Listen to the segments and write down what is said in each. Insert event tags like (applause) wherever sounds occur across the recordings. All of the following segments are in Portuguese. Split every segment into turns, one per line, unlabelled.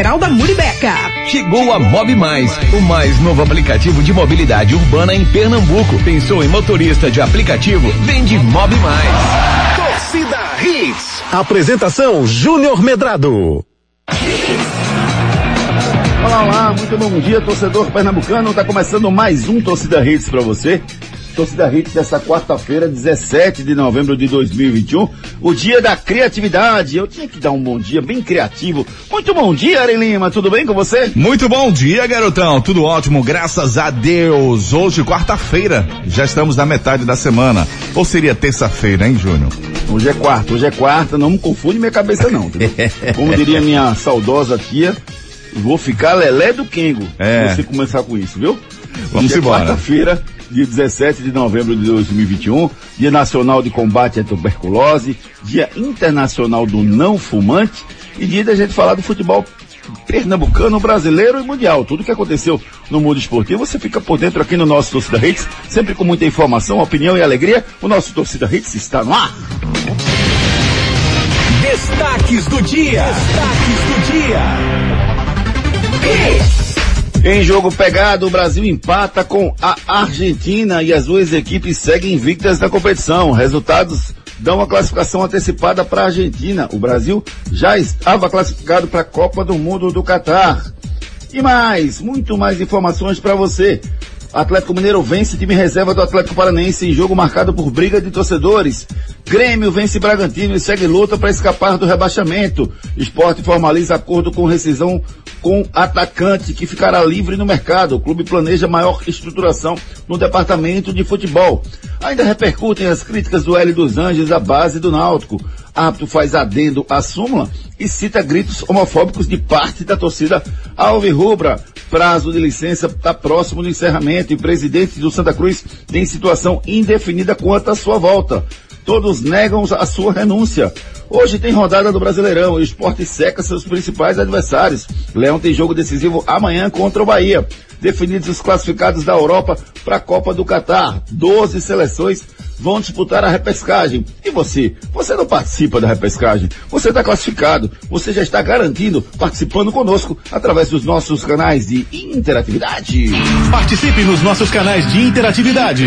da Muribeca.
Chegou a Mob Mais, o mais novo aplicativo de mobilidade urbana em Pernambuco. Pensou em motorista de aplicativo? Vende Mob Mais.
Torcida Hits. Apresentação Júnior Medrado.
Olá, olá, muito bom dia, torcedor pernambucano. Tá começando mais um Torcida Hits para você. Torcida Hits dessa quarta-feira, 17 de novembro de 2021, o dia da criatividade. Eu tinha que dar um bom dia bem criativo. Muito bom dia, Ari Lima, tudo bem com você?
Muito bom dia, garotão. Tudo ótimo, graças a Deus. Hoje, quarta-feira, já estamos na metade da semana. Ou seria terça-feira, hein, Júnior?
Hoje é quarta, hoje é quarta, não me confunde minha cabeça não. (laughs) Como diria minha saudosa tia, vou ficar lelé do Kengo. É. Se você começar com isso, viu?
Vamos
hoje
é embora.
quarta-feira, dia 17 de novembro de 2021, Dia Nacional de Combate à Tuberculose, Dia Internacional do Não Fumante e dia da gente falar do futebol pernambucano, brasileiro e mundial. Tudo que aconteceu no mundo esportivo, você fica por dentro aqui no nosso Torcida Hits, sempre com muita informação, opinião e alegria. O nosso Torcida Hits está no ar.
Destaques do dia. Destaques do dia.
Em jogo pegado, o Brasil empata com a Argentina e as duas equipes seguem invictas na competição. Resultados dão uma classificação antecipada para a Argentina. O Brasil já estava classificado para a Copa do Mundo do Catar. E mais, muito mais informações para você. Atlético Mineiro vence time reserva do Atlético Paranense em jogo marcado por briga de torcedores. Grêmio vence Bragantino e segue luta para escapar do rebaixamento. Esporte formaliza acordo com rescisão com atacante que ficará livre no mercado. O clube planeja maior estruturação no departamento de futebol. Ainda repercutem as críticas do L dos Anjos à base do Náutico. Árbitro faz adendo à súmula e cita gritos homofóbicos de parte da torcida Alvirrubra. Prazo de licença está próximo do encerramento e presidente do Santa Cruz tem situação indefinida quanto à sua volta. Todos negam a sua renúncia. Hoje tem rodada do Brasileirão e o esporte seca seus principais adversários. Leão tem jogo decisivo amanhã contra o Bahia. Definidos os classificados da Europa para a Copa do Catar. Doze seleções vão disputar a repescagem. E você? Você não participa da repescagem. Você está classificado. Você já está garantindo participando conosco através dos nossos canais de interatividade.
Participe nos nossos canais de interatividade.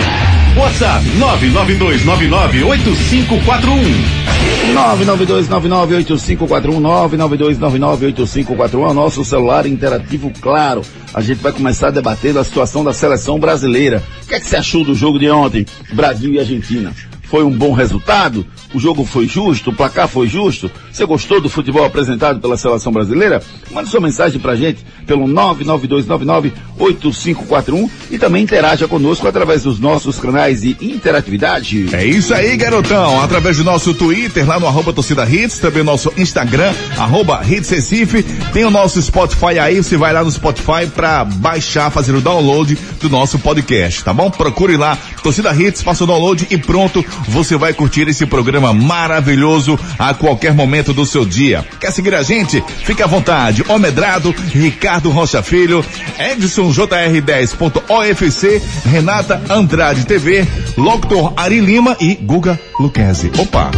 WhatsApp 992998541.
992998541 é o nosso celular interativo claro. A gente vai começar debatendo a situação da seleção brasileira. O que, é que você achou do jogo de ontem? Brasil e Argentina. Foi um bom resultado? O jogo foi justo? O placar foi justo? Você gostou do futebol apresentado pela seleção brasileira? Mande sua mensagem pra gente pelo 992998541 e também interaja conosco através dos nossos canais de interatividade.
É isso aí, garotão. Através do nosso Twitter, lá no arroba torcida hits, também o nosso Instagram, arroba hits Recife. Tem o nosso Spotify aí, você vai lá no Spotify pra baixar, fazer o download do nosso podcast, tá bom? Procure lá, torcida hits, faça o download e pronto, você vai curtir esse programa maravilhoso a qualquer momento do seu dia. Quer seguir a gente? Fique à vontade. Omedrado, Ricardo Rocha Filho, Edson JR10.ofc, Renata Andrade TV, Locutor Ari Lima e Guga Luquezzi. Opa!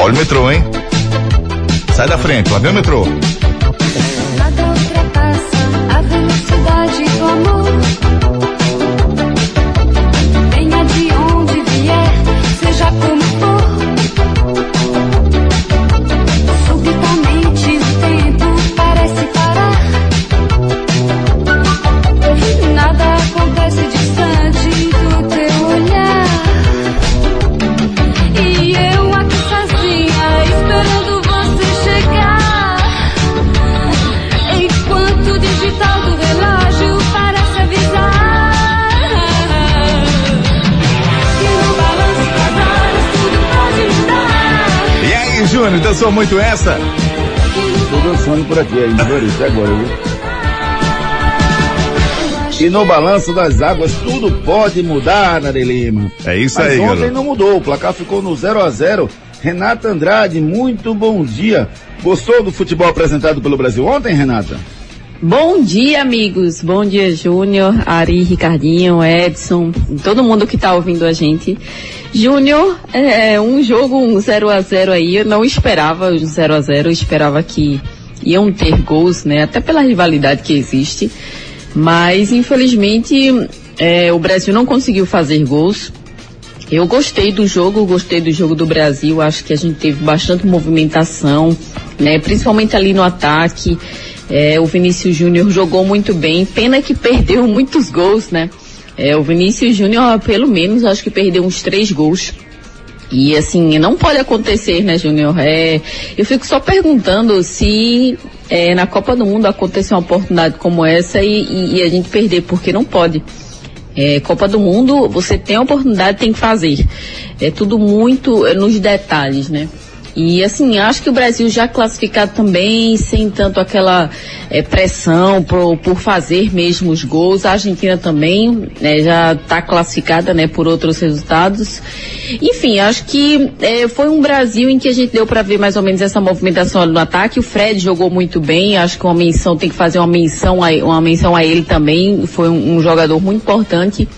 Olha o metrô, hein? Sai da frente, lá vem o metrô. Júnior, dançou muito essa?
Tô dançando por aqui ainda, até agora, viu? E no balanço das águas tudo pode mudar, Nari Lima.
É isso
Mas
aí,
ontem
garoto.
não mudou, o placar ficou no 0 a 0 Renata Andrade, muito bom dia. Gostou do futebol apresentado pelo Brasil ontem, Renata?
Bom dia, amigos. Bom dia, Júnior, Ari, Ricardinho, Edson, todo mundo que está ouvindo a gente. Júnior, é um jogo um 0 a 0 aí, eu não esperava um 0 a 0 eu esperava que iam ter gols, né? Até pela rivalidade que existe. Mas, infelizmente, é, o Brasil não conseguiu fazer gols. Eu gostei do jogo, gostei do jogo do Brasil. Acho que a gente teve bastante movimentação, né? Principalmente ali no ataque. É, o Vinícius Júnior jogou muito bem. Pena que perdeu (laughs) muitos gols, né? É, o Vinícius Júnior, pelo menos, acho que perdeu uns três gols. E assim, não pode acontecer, né, Júnior? É, eu fico só perguntando se é, na Copa do Mundo acontecer uma oportunidade como essa e, e, e a gente perder, porque não pode. É, Copa do Mundo, você tem a oportunidade, tem que fazer. É tudo muito é, nos detalhes, né? E assim, acho que o Brasil já classificado também, sem tanto aquela é, pressão por, por fazer mesmo os gols. A Argentina também né, já está classificada né, por outros resultados. Enfim, acho que é, foi um Brasil em que a gente deu para ver mais ou menos essa movimentação ali no ataque. O Fred jogou muito bem, acho que uma menção tem que fazer uma menção a, uma menção a ele também. Foi um, um jogador muito importante.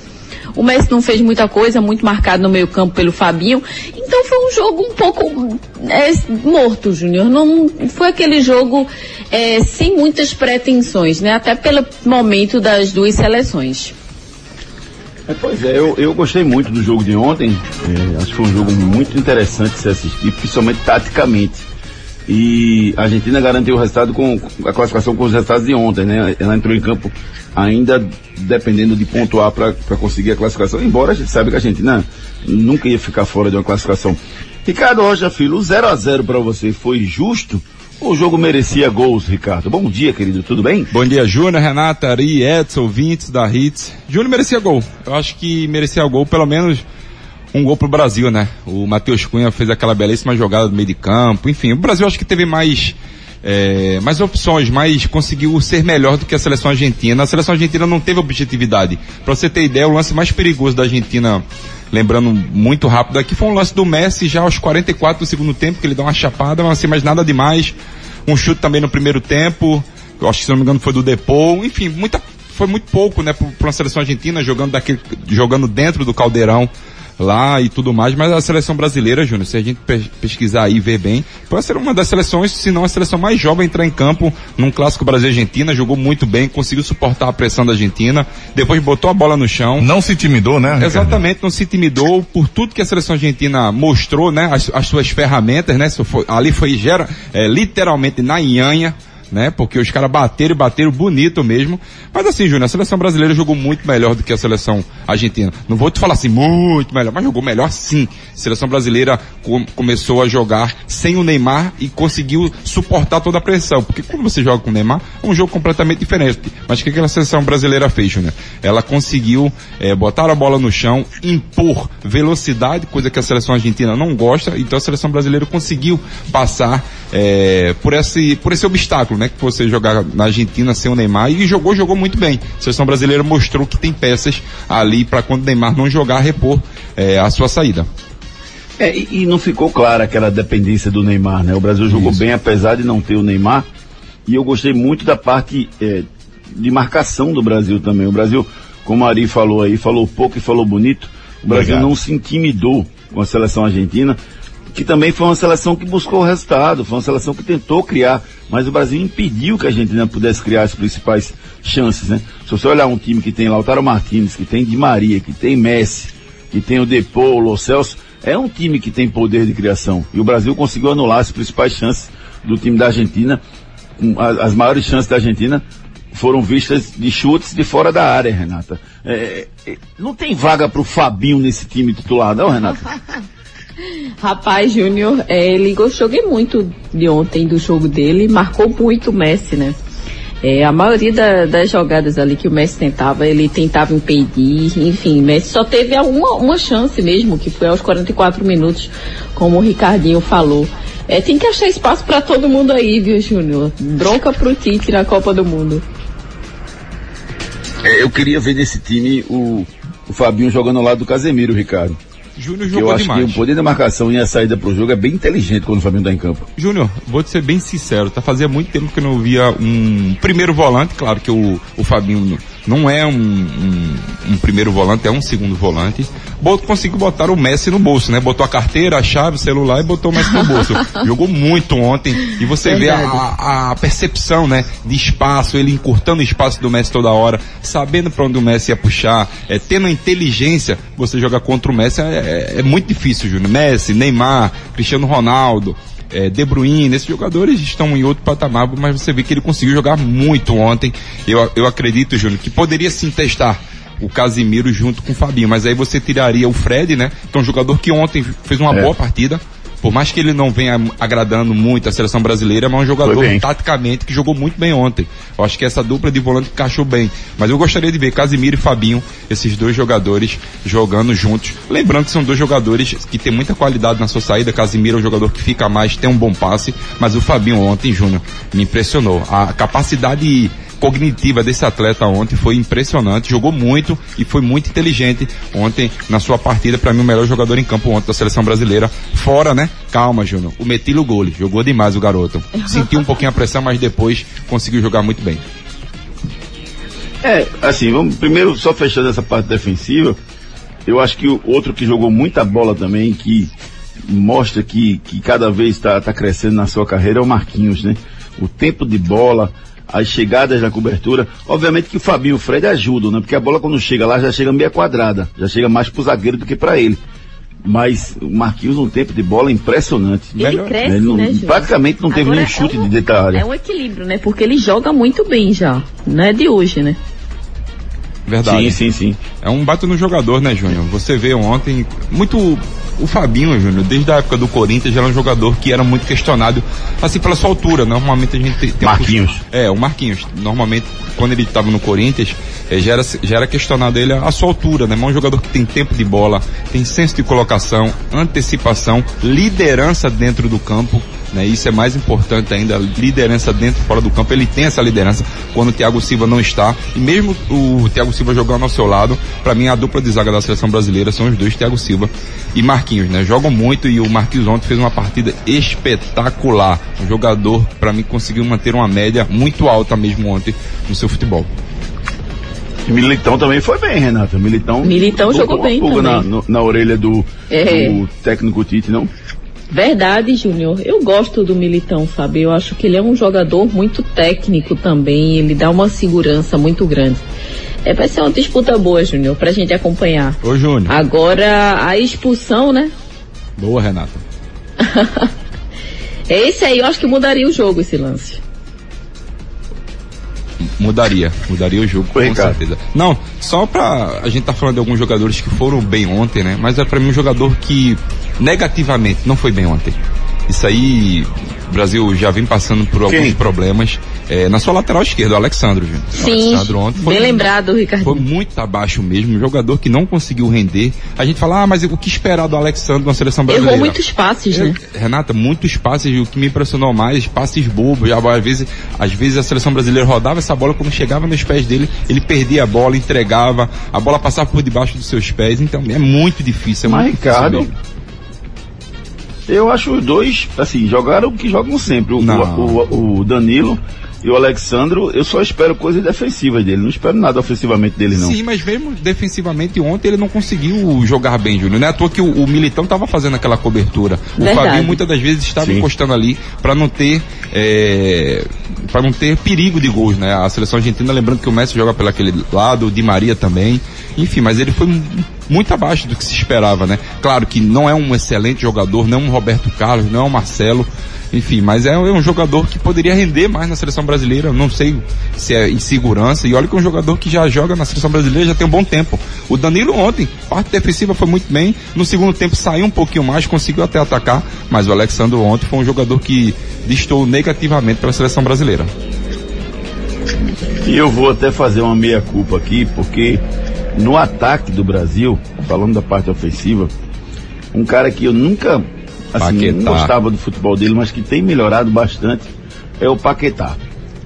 O Messi não fez muita coisa, muito marcado no meio campo pelo Fabinho. Então foi um jogo um pouco é, morto, Júnior. Não foi aquele jogo é, sem muitas pretensões, né? Até pelo momento das duas seleções.
É, pois é, eu, eu gostei muito do jogo de ontem. É, acho que foi um jogo muito interessante de se assistir, principalmente taticamente. E a Argentina garantiu o resultado com a classificação com os resultados de ontem, né? Ela entrou em campo ainda dependendo de pontuar para conseguir a classificação, embora a gente saiba que a Argentina nunca ia ficar fora de uma classificação. Ricardo Rocha Filho, o 0 a 0 para você foi justo? O jogo merecia gols, Ricardo. Bom dia, querido, tudo bem?
Bom dia, Júnior, Renata, Ari, Edson, ouvintes da Hits. Júnior merecia gol. Eu acho que merecia gol, pelo menos um gol pro Brasil, né? O Matheus Cunha fez aquela belíssima jogada do meio de campo. Enfim, o Brasil acho que teve mais é, mais opções, mas conseguiu ser melhor do que a seleção argentina. A seleção argentina não teve objetividade. Para você ter ideia, o lance mais perigoso da Argentina, lembrando muito rápido aqui, foi um lance do Messi já aos 44 do segundo tempo, que ele dá uma chapada, mas assim, mais nada demais. Um chute também no primeiro tempo, eu acho que se não me engano foi do Depou, enfim, muita, foi muito pouco, né, para uma seleção argentina jogando daquele, jogando dentro do caldeirão lá e tudo mais, mas a seleção brasileira, Júnior, se a gente pesquisar aí e ver bem, pode ser uma das seleções, se não a seleção mais jovem a entrar em campo num clássico Brasil-Argentina, jogou muito bem, conseguiu suportar a pressão da Argentina, depois botou a bola no chão.
Não se intimidou, né? Ricardo?
Exatamente, não se intimidou por tudo que a seleção argentina mostrou, né? As, as suas ferramentas, né? Ali foi gera, é, literalmente na nhanha, né? Porque os caras bateram e bateram bonito mesmo. Mas assim, Júnior, a seleção brasileira jogou muito melhor do que a seleção argentina. Não vou te falar assim, muito melhor, mas jogou melhor sim. A seleção brasileira com, começou a jogar sem o Neymar e conseguiu suportar toda a pressão. Porque quando você joga com o Neymar, é um jogo completamente diferente. Mas o que, a seleção brasileira fez, Júnior? Ela conseguiu é, botar a bola no chão, impor velocidade, coisa que a seleção argentina não gosta. Então a seleção brasileira conseguiu passar é, por, esse, por esse obstáculo né? Que você jogar na Argentina sem o Neymar e jogou, jogou muito bem. A seleção brasileira mostrou que tem peças ali para quando o Neymar não jogar, repor é, a sua saída.
É, e, e, não ficou clara aquela dependência do Neymar, né? O Brasil jogou Isso. bem apesar de não ter o Neymar. E eu gostei muito da parte é, de marcação do Brasil também. O Brasil, como a Ari falou aí, falou pouco e falou bonito. O Brasil Obrigado. não se intimidou com a seleção argentina que também foi uma seleção que buscou o resultado, foi uma seleção que tentou criar, mas o Brasil impediu que a Argentina pudesse criar as principais chances, né? Se você olhar um time que tem Lautaro Martins, que tem Di Maria, que tem Messi, que tem o Depô, o Celso, é um time que tem poder de criação. E o Brasil conseguiu anular as principais chances do time da Argentina. As maiores chances da Argentina foram vistas de chutes de fora da área, Renata. É, é, não tem vaga para o Fabinho nesse time titular, não, Renata? (laughs)
Rapaz, Júnior, é, ele gostou muito de ontem do jogo dele, marcou muito o Messi, né? É, a maioria da, das jogadas ali que o Messi tentava, ele tentava impedir, enfim, Messi só teve uma, uma chance mesmo, que foi aos 44 minutos, como o Ricardinho falou. É, tem que achar espaço para todo mundo aí, viu, Júnior? Bronca pro Tite na Copa do Mundo.
É, eu queria ver nesse time o, o Fabinho jogando ao lado do Casemiro, Ricardo.
Júnior
Que eu
jogou
acho
demais.
que o poder da marcação e a saída pro jogo é bem inteligente quando o Flamengo tá em campo.
Júnior, vou te ser bem sincero, tá fazia muito tempo que eu não via um primeiro volante, claro que o, o Fabinho não é um, um, um primeiro volante, é um segundo volante. Bot, conseguiu botar o Messi no bolso, né? Botou a carteira, a chave, o celular e botou o Messi no bolso. (laughs) Jogou muito ontem e você vê a, a- a percepção, né? De espaço, ele encurtando o espaço do Messi toda hora, sabendo para onde o Messi ia puxar, é, tendo a inteligência, você jogar contra o Messi é, é- é muito difícil, Júnior. Messi, Neymar, Cristiano Ronaldo, é, De Bruyne, esses jogadores estão em outro patamar, mas você vê que ele conseguiu jogar muito ontem. Eu, eu acredito, Júnior, que poderia sim testar o Casimiro junto com o Fabinho, mas aí você tiraria o Fred, né? Que é um jogador que ontem fez uma
É.
boa partida. Por mais que ele não venha agradando muito a seleção brasileira, mas é um jogador taticamente que jogou muito bem ontem. Eu acho que essa dupla de volante encaixou bem. Mas eu gostaria de ver Casimiro e Fabinho, esses dois jogadores jogando juntos. Lembrando que são dois jogadores que têm muita qualidade na sua saída. Casimiro é um jogador que fica mais, tem um bom passe, mas o Fabinho ontem, Júnior, me impressionou. A capacidade cognitiva desse atleta ontem foi impressionante, jogou muito e foi muito inteligente ontem na sua partida, para mim o melhor jogador em campo ontem da seleção brasileira, fora, né? Calma, Júnior, o Metilo Gole, jogou demais o garoto. (laughs) Sentiu um pouquinho a pressão, mas depois conseguiu jogar muito bem.
É, assim, vamos primeiro só fechando essa parte defensiva. Eu acho que o outro que jogou muita bola também, que mostra que, que cada vez está tá crescendo na sua carreira, é o Marquinhos, né? O tempo de bola, as chegadas na cobertura. Obviamente que o Fabinho e o Fred ajudam, né? Porque a bola quando chega lá já chega meia quadrada, já chega mais pro zagueiro do que para ele. Mas o Marquinhos um tempo de bola impressionante.
Ele
Melhor-
cresce,
Ele não-
né, Júnior?
praticamente não teve
Agora
nenhum chute
é um-
de da área.
É um equilíbrio, né? Porque ele joga muito bem já. Não é de hoje, né?
Verdade.
Sim, sim, sim.
É um bato no jogador, né, Júnior? Você vê ontem muito o Fabinho, Júnior, desde a época do Corinthians, era um jogador que era muito questionado, assim, pela sua altura. Normalmente a gente tem, tem um-
Marquinhos.
É, o Marquinhos. Normalmente, quando ele estava no Corinthians, eh, já, era, já era questionado ele a sua altura, né? Mas é um jogador que tem tempo de bola, tem senso de colocação, antecipação, liderança dentro do campo. Né? Isso é mais importante ainda, liderança dentro e fora do campo. Ele tem essa liderança quando o Thiago Silva não está. E mesmo o Thiago Silva jogando ao seu lado, para mim a dupla de zaga da seleção brasileira são os dois, Thiago Silva e Marquinhos, né? Jogam muito e o Marquinhos ontem fez uma partida espetacular. Um jogador, para mim, conseguiu manter uma média muito alta mesmo ontem no seu futebol.
E Militão também foi bem, Renata. Militão,
Militão jogou
uma
bem
pulga na,
também.
no- na orelha do,
É.
do técnico Tite, não?
Verdade, Júnior. Eu gosto do Militão, Fábio. Eu acho que ele é um jogador muito técnico também. Ele dá uma segurança muito grande. É, vai ser uma disputa boa, Júnior, pra gente acompanhar.
Ô, Júnior.
Agora, a expulsão, né?
Boa, Renata. (laughs)
Esse aí eu acho que mudaria o jogo, esse lance.
Mudaria, mudaria o jogo, com certeza. Não, só pra. A gente tá falando de alguns jogadores que foram bem ontem, né? Mas é pra mim um jogador que negativamente não foi bem ontem. Isso aí, Brasil já vem passando por alguns problemas. É, na sua lateral esquerda, o Alexandro, viu?
Sim,
Alexandro ontem foi
bem lembrado, Ricardo.
Foi muito abaixo mesmo, um jogador que não conseguiu render. A gente fala, ah, mas o que esperar do Alexandro na seleção brasileira?
Errou muitos passes, né?
Renata, muitos passes, e o que me impressionou mais, passes bobos, às vezes, às vezes a seleção brasileira rodava essa bola, quando chegava nos pés dele, ele perdia a bola, entregava, a bola passava por debaixo dos seus pés, então é muito difícil, é
Mas,
muito
Ricardo,
difícil.
Eu acho os dois, assim, jogaram o que jogam sempre. O, o, o- o Danilo e o Alexandro, eu só espero coisas defensivas dele. Não espero nada ofensivamente dele, não.
Sim, mas mesmo defensivamente ontem ele não conseguiu jogar bem, Júnior. Não é à toa que o, o Militão estava fazendo aquela cobertura. O
Verdade.
Fabinho muitas das vezes estava
Sim.
encostando ali para não ter para não ter perigo de gols, né? A seleção argentina, lembrando que o Messi joga pelo aquele lado, o Di Maria também. Enfim, mas ele foi muito abaixo do que se esperava, né? Claro que não é um excelente jogador, não é um Roberto Carlos, não é um Marcelo. Enfim, mas é, é um jogador que poderia render mais na seleção brasileira. Não sei se é insegurança. E olha que é um jogador que já joga na seleção brasileira já tem um bom tempo. O Danilo ontem, parte defensiva foi muito bem. No segundo tempo saiu um pouquinho mais, conseguiu até atacar. Mas o Alexandre ontem foi um jogador que distou negativamente para a seleção brasileira.
E eu vou até fazer uma meia-culpa aqui, porque no ataque do Brasil, falando da parte ofensiva, um cara que eu nunca assim,
Paquetá.
não gostava do futebol dele, mas que tem melhorado bastante, é o Paquetá.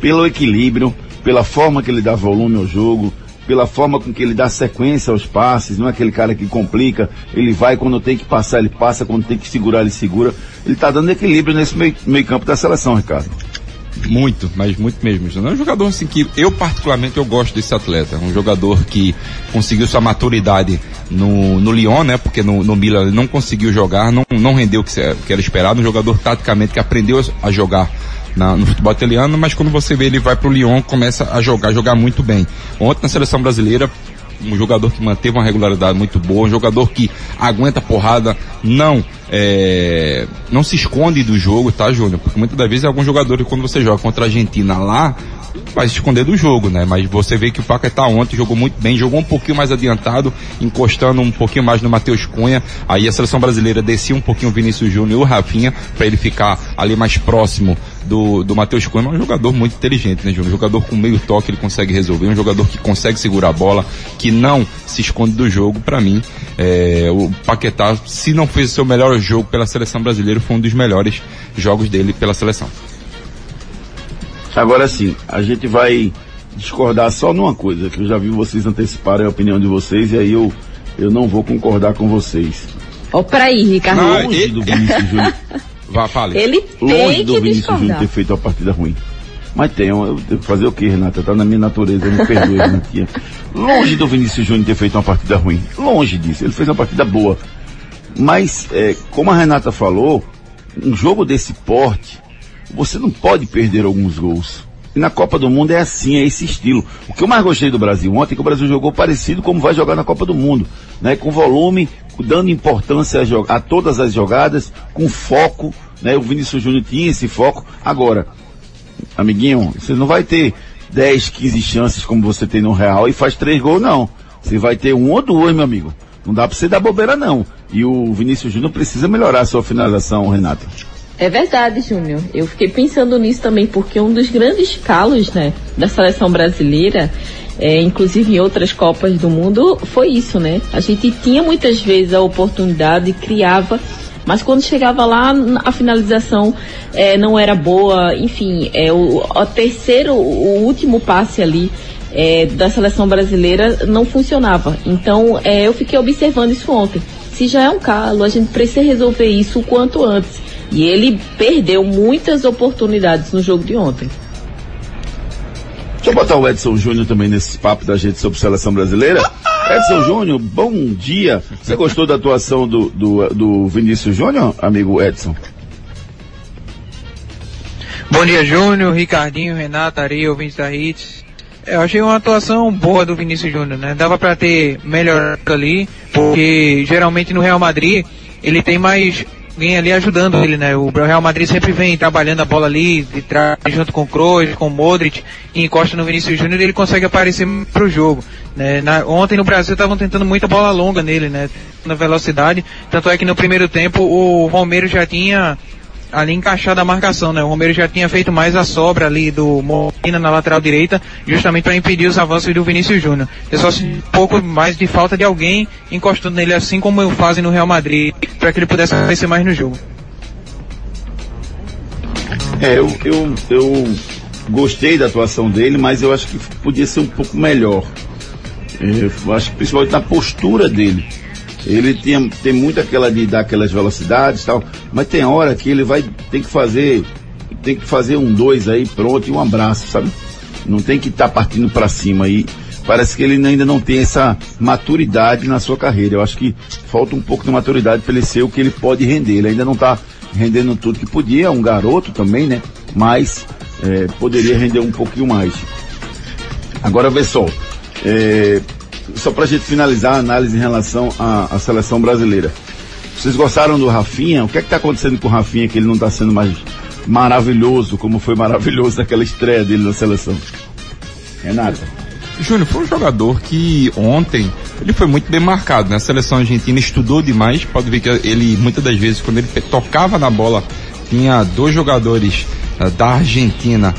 Pelo equilíbrio, pela forma que ele dá volume ao jogo, pela forma com que ele dá sequência aos passes, não é aquele cara que complica, ele vai quando tem que passar, ele passa, quando tem que segurar, ele segura. Ele tá dando equilíbrio nesse meio, meio campo da seleção, Ricardo.
Muito, mas muito mesmo. É um jogador assim que eu particularmente eu gosto desse atleta. Um jogador que conseguiu sua maturidade no, no Lyon, né? Porque no, no Milan ele não conseguiu jogar, não, não rendeu o que, que era esperado. Um jogador taticamente que aprendeu a jogar na- no futebol italiano, mas quando você vê ele vai pro Lyon, começa a jogar, jogar muito bem. Ontem na seleção brasileira, um jogador que manteve uma regularidade muito boa, um jogador que aguenta porrada, não é, não se esconde do jogo, tá, Júnior? Porque muitas das vezes algum jogador que quando você joga contra a Argentina lá, vai se esconder do jogo, né? Mas você vê que o Paquetá ontem jogou muito bem, jogou um pouquinho mais adiantado, encostando um pouquinho mais no Matheus Cunha. Aí a seleção brasileira descia um pouquinho o Vinícius Júnior e o Rafinha para ele ficar ali mais próximo do, do Matheus Cunha. Mas é um jogador muito inteligente, né, Júnior? Um jogador com meio toque ele consegue resolver, um jogador que consegue segurar a bola, que não se esconde do jogo. Para mim, é, o Paquetá, se não fez o seu melhor jogo pela seleção brasileira, foi um dos melhores jogos dele pela seleção.
Agora sim, a gente vai discordar só numa coisa, que eu já vi vocês anteciparem a opinião de vocês e aí eu, eu não vou concordar com vocês.
Ó, pra aí, Ricardo.
Não,
Longe
ele-
do Vinícius Júnior, (laughs)
Vá, fale.
Ele tem
longe do
que
Vinícius Júnior
discordar.
ter feito uma partida ruim. Mas tem, eu, eu fazer o que, Renata? Tá na minha natureza, me perdoe, (laughs) Renatinha. Longe do Vinícius Júnior ter feito uma partida ruim. Longe disso, ele fez uma partida boa. Mas, é, como a Renata falou, um jogo desse porte, você não pode perder alguns gols. E na Copa do Mundo é assim, é esse estilo. O que eu mais gostei do Brasil ontem é que o Brasil jogou parecido como vai jogar na Copa do Mundo, né? Com volume, dando importância a, a todas as jogadas, com foco, né? O Vinícius Júnior tinha esse foco. Agora, amiguinho, você não vai ter 10, 15 chances como você tem no Real e faz três gols, não. Você vai ter um ou duas, meu amigo. Não dá pra você dar bobeira, não. E o Vinícius Júnior precisa melhorar a sua finalização, Renato.
É verdade, Júnior. Eu fiquei pensando nisso também, porque um dos grandes calos, né, da seleção brasileira, é, inclusive em outras Copas do Mundo, foi isso, né? A gente tinha muitas vezes a oportunidade, criava, mas quando chegava lá, a finalização é, não era boa. Enfim, é, o, o terceiro, o último passe ali é, da seleção brasileira não funcionava. Então, é, eu fiquei observando isso ontem. Se já é um calo, a gente precisa resolver isso o quanto antes. E ele perdeu muitas oportunidades no jogo de ontem.
Deixa eu botar o Edson Júnior também nesse papo da gente sobre seleção brasileira. Edson Júnior, bom dia. Você gostou da atuação do, do, do Vinícius Júnior, amigo Edson?
Bom dia, Júnior, Ricardinho, Renato, Ari, ouvintes da Hits. Eu achei uma atuação boa do Vinícius Júnior, né? Dava pra ter melhor ali, porque geralmente no Real Madrid ele tem mais alguém ali ajudando ele, né? O Real Madrid sempre vem trabalhando a bola ali, de trás, junto com o Kroos, com o Modric, e encosta no Vinícius Júnior ele consegue aparecer pro jogo. Né? Na- ontem no Brasil estavam tentando muita bola longa nele, né? Na velocidade. Tanto é que no primeiro tempo o Romero já tinha ali encaixado a marcação, né? O Romero já tinha feito mais a sobra ali do Molina na lateral direita, justamente para impedir os avanços do Vinícius Júnior. Eu só sinto um pouco mais de falta de alguém encostando nele assim como fazem no Real Madrid, para que ele pudesse aparecer mais no jogo.
É, eu, eu, eu gostei da atuação dele, mas eu acho que podia ser um pouco melhor. É, Eu acho que principalmente na postura dele. Ele tinha, tem muito aquela de dar aquelas velocidades e tal, mas tem hora que ele vai, tem que fazer, tem que fazer um dois aí, pronto, e um abraço, sabe? Não tem que estar partindo para cima aí. Parece que ele ainda não tem essa maturidade na sua carreira. Eu acho que falta um pouco de maturidade para ele ser o que ele pode render. Ele ainda não está rendendo tudo que podia, é um garoto também, né? Mas é, poderia render um pouquinho mais. Agora vê só, é, só pra gente finalizar a análise em relação à, à seleção brasileira. Vocês gostaram do Rafinha? O que é que tá acontecendo com o Rafinha que ele não tá sendo mais maravilhoso como foi maravilhoso naquela estreia dele na seleção? Renata.
Júnior, foi um jogador que ontem ele foi muito bem marcado, né? A seleção argentina estudou demais, pode ver que ele muitas das vezes quando ele tocava na bola tinha dois jogadores ah, da Argentina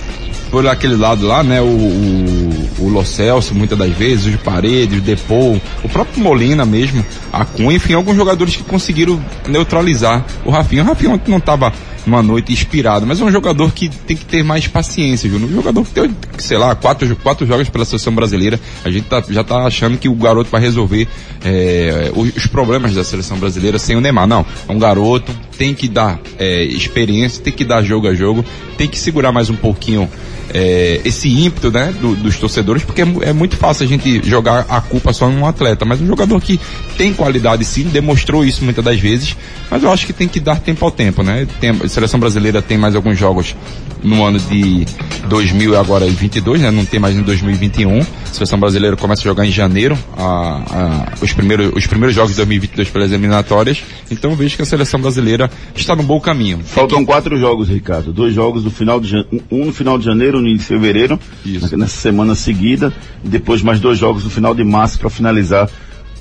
por aquele lado lá, né? O, o, o Lo Celso, muitas das vezes, os Paredes, o Depou, o próprio Molina mesmo, a Cunha, enfim, alguns jogadores que conseguiram neutralizar o Rafinha. O Rafinha ontem não estava numa noite inspirado, mas é um jogador que tem que ter mais paciência, Júnior. Um jogador que tem, sei lá, quatro, quatro jogos pela seleção brasileira, a gente tá, já tá achando que o garoto vai resolver é, os problemas da seleção brasileira sem o Neymar. Não, é um garoto, tem que dar é, experiência, tem que dar jogo a jogo, tem que segurar mais um pouquinho é, esse ímpeto né, do- dos torcedores, porque é, é muito fácil a gente jogar a culpa só num atleta, mas um jogador que tem qualidade sim, demonstrou isso muitas das vezes, mas eu acho que tem que dar tempo ao tempo, né? Tem, a seleção brasileira tem mais alguns jogos no ano de 2000 e agora 22, né? Não tem mais em 2021. A seleção brasileira começa a jogar em janeiro a, a- os, primeiros, os primeiros jogos de 2022 pelas eliminatórias. Então vejo que a seleção brasileira está no bom caminho.
Faltam quatro jogos, Ricardo. Dois jogos no final de um no final de janeiro, um no início de fevereiro,
Isso.
nessa semana seguida, e depois mais dois jogos no final de março para finalizar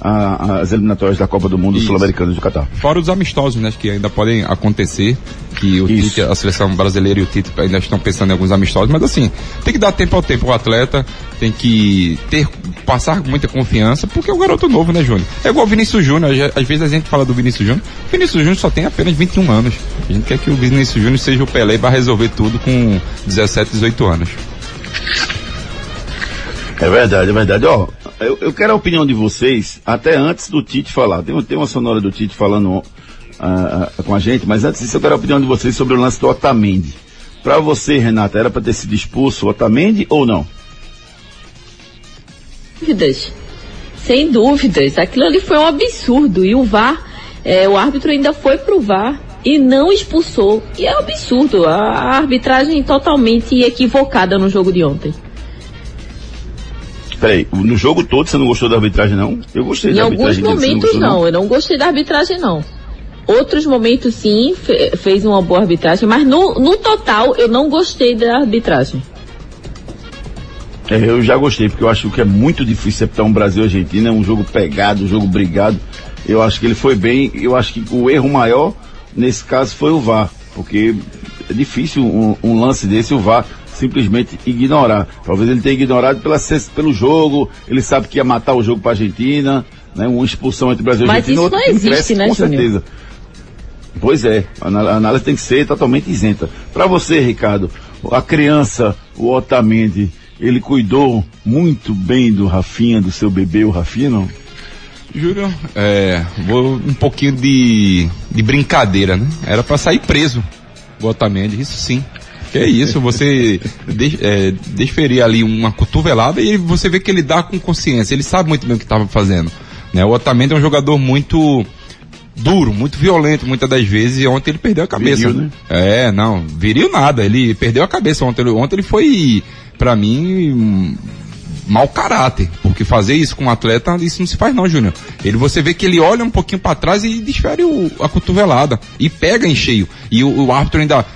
a- as eliminatórias da Copa do Mundo. Sul-Americana do Catar.
Fora os amistosos, né, que ainda podem acontecer, que o. Tite, a seleção brasileira e o Tite ainda estão pensando em alguns amistosos, mas assim, tem que dar tempo ao tempo o atleta, tem que ter, passar muita confiança, porque é um garoto novo, né, Júnior? É igual o Vinícius Júnior, já- às vezes a gente fala do Vinícius Júnior, o Vinícius Júnior só tem apenas 21 anos. A gente quer que o Vinícius Júnior seja o Pelé e vai resolver tudo com 17, 18 anos.
É verdade, é verdade. Ó, eu, eu quero a opinião de vocês, até antes do Tite falar. Tem, tem uma sonora do Tite falando ah, ah, com a gente, mas antes disso eu quero a opinião de vocês sobre o lance do Otamendi. Pra você, Renata, era pra ter sido expulso o Otamendi ou não?
dúvidas. Sem dúvidas. Aquilo ali foi um absurdo. E o VAR, é, o árbitro ainda foi pro VAR e não expulsou. E é um absurdo. A, a arbitragem totalmente equivocada no jogo de ontem.
Peraí, no jogo todo você não gostou da arbitragem, não? Eu gostei
Em
da
alguns
arbitragem dele, você
momentos
gostou,
não. Eu não gostei da arbitragem não. Outros momentos sim, fe- fez uma boa arbitragem, mas no, no total eu não gostei da arbitragem.
É, eu já gostei, porque eu acho que é muito difícil apitar um Brasil e Argentina, é um jogo pegado, um jogo brigado. Eu acho que ele foi bem, eu acho que o erro maior nesse caso foi o VAR, porque é difícil um, um lance desse o VAR simplesmente ignorar. Talvez ele tenha ignorado pela, pelo jogo, ele sabe que ia matar o jogo para a Argentina, né? Uma expulsão entre Brasil e
Mas
Argentina,
isso
outro
não existe,
cresce,
né,
com
Júnior?
certeza. Pois é, a análise tem que ser totalmente isenta. Para você, Ricardo, a criança, o Otamendi, ele cuidou muito bem do Rafinha, do seu bebê, o Rafinha, não?
Júlio, é, vou um pouquinho de, de brincadeira, né? Era pra sair preso o Otamendi, isso sim. Que é isso, você de, é, desferir ali uma cotovelada e você vê que ele dá com consciência, ele sabe muito bem o que estava fazendo. Né? O Otamendi é um jogador muito duro, muito violento muitas das vezes e ontem ele perdeu a cabeça.
Viril, né?
É, não, viril nada, ele perdeu a cabeça ontem. Ontem ele foi, pra mim, mau caráter, porque fazer isso com um atleta, isso não se faz não, Júnior. Ele, você vê que ele olha um pouquinho pra trás e desfere o- a cotovelada e pega em cheio. E o, o árbitro ainda,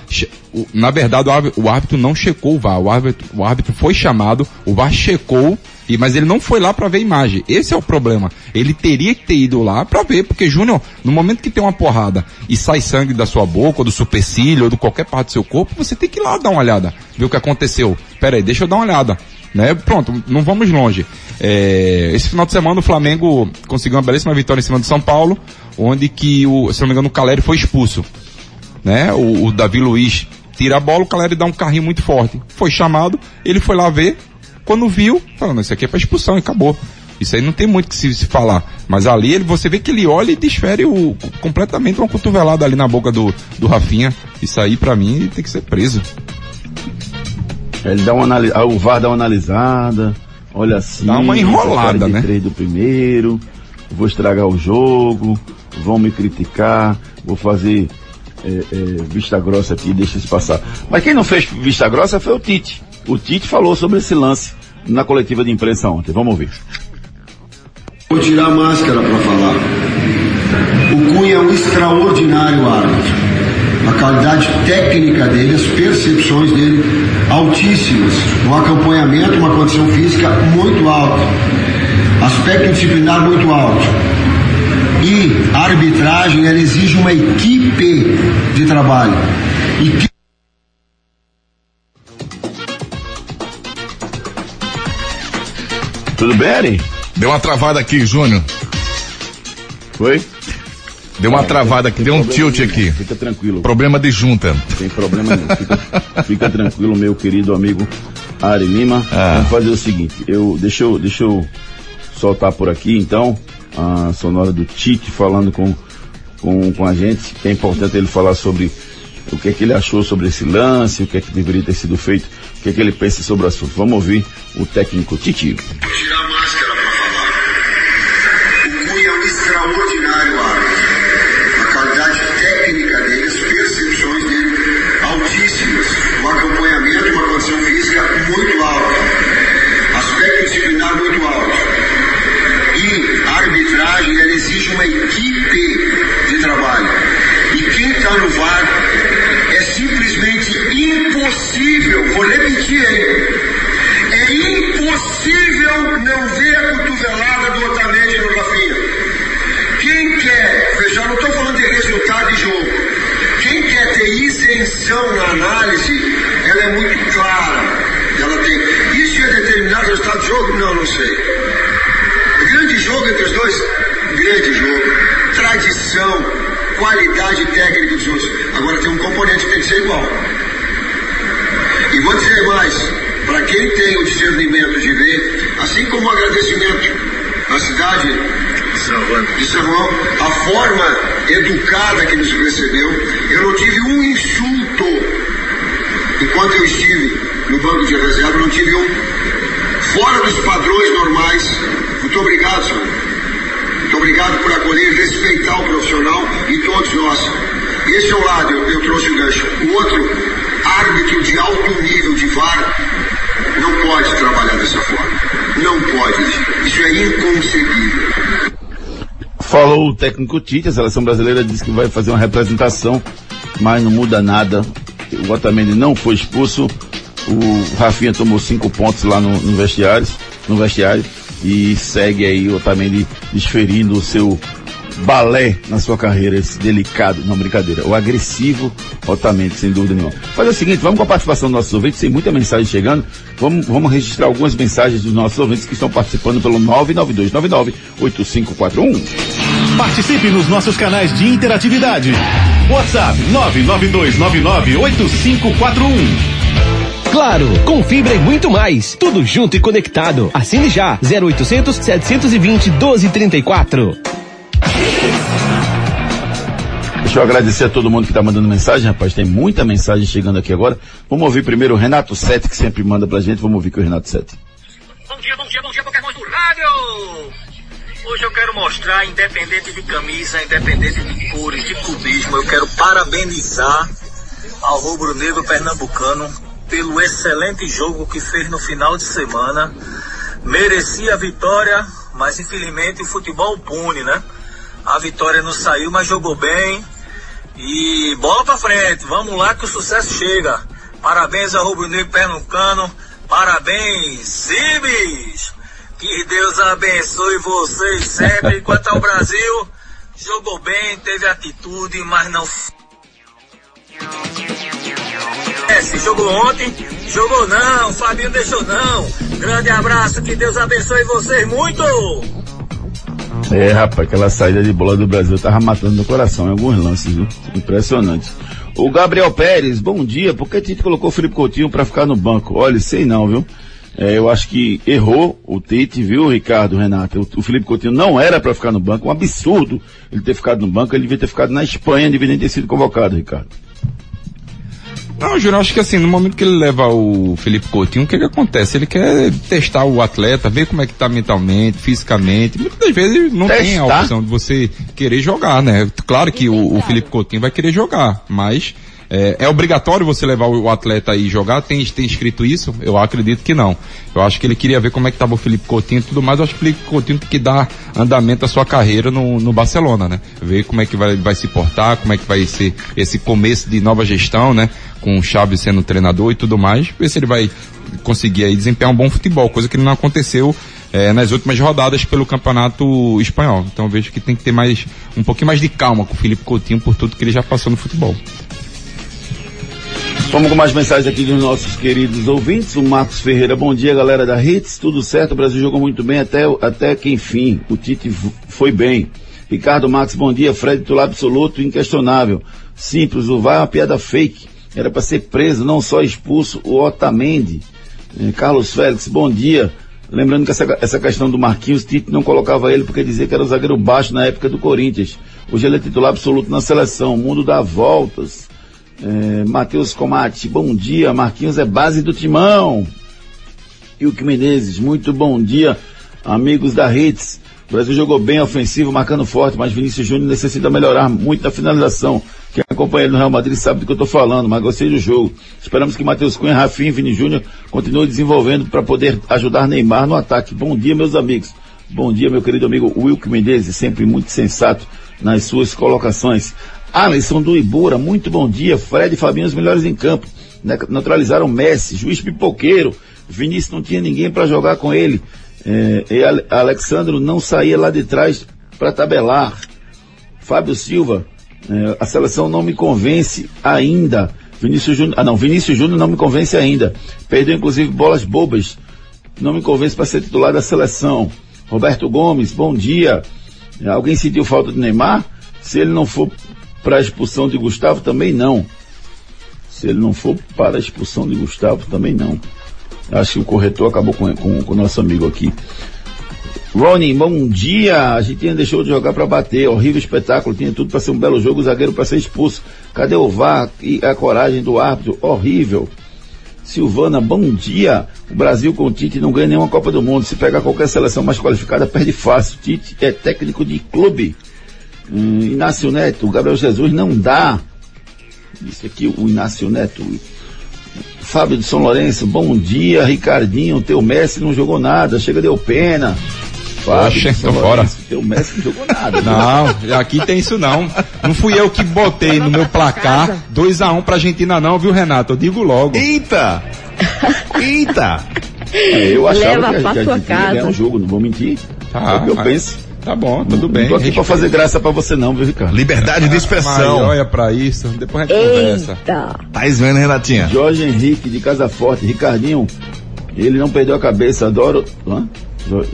o- na verdade, o árbitro, o árbitro não checou o VAR, o árbitro, o árbitro foi chamado, o VAR checou, e, mas ele não foi lá pra ver a imagem. Esse é o problema. Ele teria que ter ido lá pra ver, porque Júnior, no momento que tem uma porrada e sai sangue da sua boca, ou do supercílio, ou de qualquer parte do seu corpo, você tem que ir lá dar uma olhada, ver o que aconteceu. Pera aí, deixa eu dar uma olhada. Né? Pronto, não vamos longe. É, esse final de semana o Flamengo conseguiu uma belíssima vitória em cima do São Paulo, onde que o, se não me engano, o Caleri foi expulso. Né? O, o Davi Luiz tira a bola, o Caleri dá um carrinho muito forte. Foi chamado, ele foi lá ver, quando viu, falando, isso aqui é pra expulsão e acabou. Isso aí não tem muito que se, se falar. Mas ali ele, você vê que ele olha e desfere o, completamente uma cotovelada ali na boca do, do Rafinha. Isso aí pra mim tem que ser preso.
Ele dá uma anali- ah, o VAR dá uma analisada, olha assim.
Dá uma enrolada, né?
três do primeiro, vou estragar o jogo, vão me criticar, vou fazer é, é, vista grossa aqui, deixa isso passar. Mas quem não fez vista grossa foi o Tite. O Tite falou sobre esse lance na coletiva de imprensa ontem. Vamos ouvir.
Vou tirar a máscara para falar. O Cunha é um extraordinário árbitro. A qualidade técnica dele, as percepções dele altíssimas. Um acompanhamento, uma condição física muito alta. Aspecto disciplinar muito alto. E a arbitragem, ela exige uma equipe de trabalho. E que
Tudo bem?
Deu uma travada aqui, Júnior.
Foi?
Deu uma travada aqui, deu um tilt
nenhum,
aqui.
Fica tranquilo.
Problema de junta.
Não tem problema nenhum. Fica, fica tranquilo, meu querido amigo Ari Lima.
Ah.
Vamos fazer o seguinte, eu, deixa eu, deixa eu soltar por aqui, então, a sonora do Tite falando com, com, com a gente. É importante ele falar sobre o que é que ele achou sobre esse lance, o que é que deveria ter sido feito, o que é que ele pensa sobre o assunto. Vamos ouvir o técnico Tite.
Vou tirar a máscara vou repetir, hein? É impossível não ver a cotovelada do Otamendi no Rafinha. Quem quer, veja, não estou falando de resultado de jogo. Quem quer ter isenção na análise, ela é muito clara. Ela tem. Isso é determinado resultado do jogo? Não, não sei. Grande jogo entre os dois? Grande jogo. Tradição, qualidade técnica dos outros. Agora tem um componente que tem que ser igual. E vou dizer mais, para quem tem o discernimento de ver, assim como o agradecimento à cidade de São João, a forma educada que nos recebeu, eu não tive um insulto enquanto eu estive no banco de reserva, não tive um fora dos padrões normais. Muito obrigado, senhor. Muito obrigado por acolher e respeitar o profissional e todos nós. Esse é o lado, eu, eu trouxe o gancho. O outro, árbitro de alto nível de VAR, não pode trabalhar dessa forma. Não pode. Isso é inconcebível.
Falou o técnico Tite, a seleção brasileira disse que vai fazer uma representação, mas não muda nada. O Otamendi não foi expulso, o Rafinha tomou cinco pontos lá no, no vestiário, no vestiário, e segue aí o Otamendi desferindo o seu balé na sua carreira, esse delicado, não brincadeira, o agressivo Otamendi, sem dúvida nenhuma. Fazer o seguinte, vamos com a participação dos nossos ouvintes, tem muita mensagem chegando, vamos, vamos registrar algumas mensagens dos nossos ouvintes que estão participando pelo 992998541.
Participe nos nossos canais de interatividade. WhatsApp 999998541.
Claro, com fibra e muito mais. Tudo junto e conectado. Assine já. 0800 720 1234.
Deixa eu agradecer a todo mundo que está mandando mensagem, rapaz. Tem muita mensagem chegando aqui agora. Vamos ouvir primeiro o Renato Sete, que sempre manda pra gente. Vamos ouvir com o Renato Sete.
Bom dia, bom dia, bom dia, Pokémon do Rádio! Hoje eu quero mostrar, independente de camisa, independente de cores, de clubismo, eu quero parabenizar ao Rubro Negro Pernambucano pelo excelente jogo que fez no final de semana. Merecia a vitória, mas infelizmente o futebol pune, né? A vitória não saiu, mas jogou bem. E bola pra frente, vamos lá que o sucesso chega. Parabéns ao Rubro Negro Pernambucano, parabéns, Cibis! Que Deus abençoe vocês sempre. Enquanto ao Brasil, jogou bem, teve atitude, mas não. É, se jogou ontem, jogou não, Fabinho deixou não. Grande abraço, que Deus abençoe vocês muito.
É, rapaz, aquela saída de bola do Brasil tava matando no coração em alguns lances, viu? Impressionante. O Gabriel Pérez, bom dia. Por que Tite colocou o Felipe Coutinho para ficar no banco? Olha, sei não, viu? É, eu acho que errou o Tite, viu, Ricardo, Renato? O, o Felipe Coutinho não era para ficar no banco. Um absurdo ele ter ficado no banco. Ele devia ter ficado na Espanha, devia nem ter sido convocado, Ricardo.
Não, Júnior, acho que assim, no momento que ele leva o Felipe Coutinho, o que que acontece? Ele quer testar o atleta, ver como é que tá mentalmente, fisicamente. Muitas vezes não tem a
Testar?
opção de você querer jogar, né? Claro que o, o Felipe Coutinho vai querer jogar, mas é, é obrigatório você levar o, atleta aí jogar? Tem, tem escrito isso? Eu acredito que não. Eu acho que ele queria ver como é que tava o Felipe Coutinho e tudo mais. Eu acho que o Felipe Coutinho tem que dar andamento à sua carreira no, no Barcelona, né? Ver como é que vai, vai se portar, como é que vai ser esse começo de nova gestão, né? Com o Chaves sendo treinador e tudo mais. Ver se ele vai conseguir aí desempenhar um bom futebol, coisa que não aconteceu é, nas últimas rodadas pelo campeonato espanhol. Então vejo que tem que ter mais, um pouquinho mais de calma com o Felipe Coutinho por tudo que ele já passou no futebol.
Vamos com mais mensagens aqui dos nossos queridos ouvintes. O Marcos Ferreira, bom dia galera da Hits, tudo certo? O Brasil jogou muito bem até, até que enfim, o Tite foi bem. Ricardo Max, bom dia. Fred, titular absoluto, inquestionável. Simples, o VAR é uma piada fake. Era para ser preso, não só expulso, o Otamendi. Eh, Carlos Félix, bom dia. Lembrando que essa, essa questão do Marquinhos, Tite não colocava ele porque dizia que era o zagueiro baixo na época do Corinthians. Hoje ele é titular absoluto na seleção. O mundo dá voltas. É, Matheus Comate, bom dia. Marquinhos é base do timão. Ilke Menezes, muito bom dia, amigos da Hits. O Brasil jogou bem ofensivo, marcando forte, mas Vinícius Júnior necessita melhorar muito na finalização. Quem acompanha ele no Real Madrid sabe do que eu estou falando, mas gostei do jogo. Esperamos que Matheus Cunha, Rafinha e Vini Júnior continuem desenvolvendo para poder ajudar Neymar no ataque. Bom dia, meus amigos. Bom dia, meu querido amigo Wilke Menezes, sempre muito sensato nas suas colocações. Alisson do Ibura, muito bom dia. Fred e Fabinho, os melhores em campo. Ne- Neutralizaram Messi, juiz pipoqueiro. Vinícius não tinha ninguém para jogar com ele. É, e Ale- Alexandro não saía lá de trás para tabelar. Fábio Silva, é, a seleção não me convence ainda. Vinícius Júnior, ah não, Vinícius Júnior não me convence ainda. Perdeu inclusive bolas bobas. Não me convence para ser titular da seleção. Roberto Gomes, bom dia. Alguém sentiu falta de Neymar? Se ele não for para a expulsão de Gustavo, também não. Se ele não for para a expulsão de Gustavo, também não. Acho que o corretor acabou com, com, com o nosso amigo aqui. Ronnie, bom dia. A Argentina deixou de jogar para bater. Horrível espetáculo. Tinha tudo para ser um belo jogo. O zagueiro para ser expulso. Cadê o VAR e a coragem do árbitro? Horrível. Silvana, bom dia. O Brasil com o Tite não ganha nenhuma Copa do Mundo. Se pegar qualquer seleção mais qualificada, perde fácil. Tite é técnico de clube. Hum, Inácio Neto, o Gabriel Jesus não dá. Isso aqui, o Inácio Neto. Fábio de São Lourenço, bom dia. Ricardinho, teu Messi não jogou nada. Chega, deu pena. Fábio
Oxe,
de São
tô fora.
Lourenço, Teu Messi não jogou nada.
Não, aqui tem isso não. Não fui eu que botei no meu placar 2x1 pra Argentina não, viu Renato? Eu digo logo.
Eita! Eita!
É, (laughs) eu achava
Leva
que a,
pra
que a Argentina ia ganhar um jogo, não vou mentir.
Tá,
é o que eu
mas-
penso.
Tá bom, tudo
Não
bem.
tô aqui pra fazer graça pra você não, viu, Ricardo?
Liberdade de
Mas
expressão.
olha pra isso, depois a gente conversa.
Eita.
Tá vendo, Renatinha?
Jorge Henrique de Casa Forte, Ricardinho, ele não perdeu a cabeça, adoro. Hã? Jo-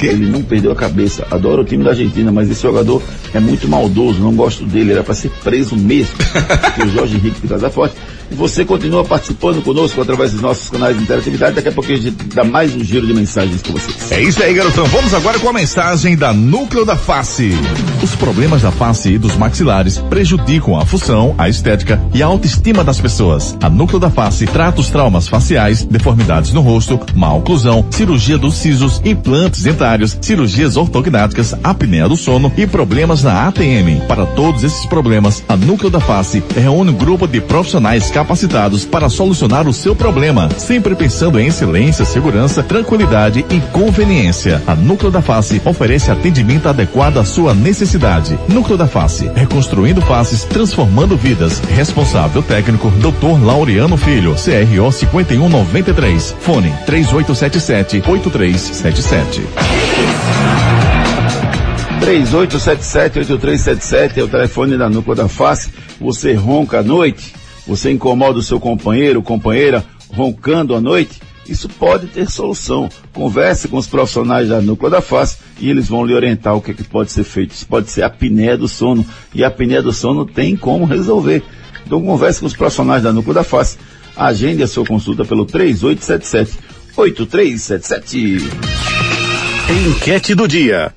Ele não perdeu a cabeça, adoro o time da Argentina, mas esse jogador é muito maldoso, não gosto dele, era para ser preso mesmo. (laughs) É o Jorge Henrique de Casa Forte. Você continua participando conosco através dos nossos canais de interatividade, daqui a pouco a gente dá mais um giro de mensagens com vocês.
É isso aí, garotão. Vamos agora com a mensagem da Núcleo da Face. Os problemas da face e dos maxilares prejudicam a função, a estética e a autoestima das pessoas. A Núcleo da Face trata os traumas faciais, deformidades no rosto, má oclusão, cirurgia dos sisos, implantes dentários, cirurgias ortognáticas, apneia do sono e problemas na ATM. Para todos esses problemas, a Núcleo da Face reúne um grupo de profissionais capacitados para solucionar o seu problema, sempre pensando em excelência, segurança, tranquilidade e conveniência. A Núcleo da Face oferece atendimento adequado à sua necessidade. Núcleo da Face, reconstruindo faces, transformando vidas. Responsável técnico, Dr. Laureano Filho, CRO 5193. Fone 3877 8377.
3877-8377 é o telefone da Núcleo da Face. Você ronca à noite? Você incomoda o seu companheiro, companheira, roncando à noite? Isso pode ter solução. Converse com os profissionais da Núcleo da Face e eles vão lhe orientar o que, é que pode ser feito. Isso pode ser a apneia do sono. E a apneia do sono tem como resolver. Então converse com os profissionais da Núcleo da Face. Agende a sua consulta pelo 3877-8377.
Enquete do dia.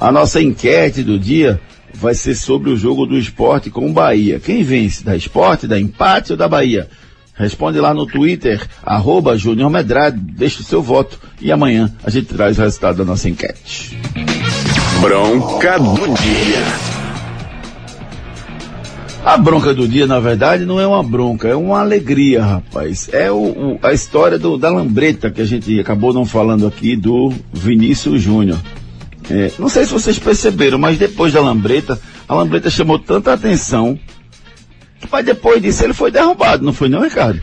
A nossa enquete do dia vai ser sobre o jogo do esporte com o Bahia. Quem vence? Da esporte, da empate ou da Bahia? Responde lá no Twitter, arroba Júnior Medrado, deixa o seu voto e amanhã a gente traz o resultado da nossa enquete.
Bronca do dia.
A bronca do dia, na verdade, não é uma bronca, é uma alegria, rapaz. É o, o- a história do- da lambreta que a gente acabou não falando aqui do Vinícius Júnior. É, não sei se vocês perceberam, mas depois da lambreta, a lambreta chamou tanta atenção que mas depois disso ele foi derrubado, não foi não, Ricardo?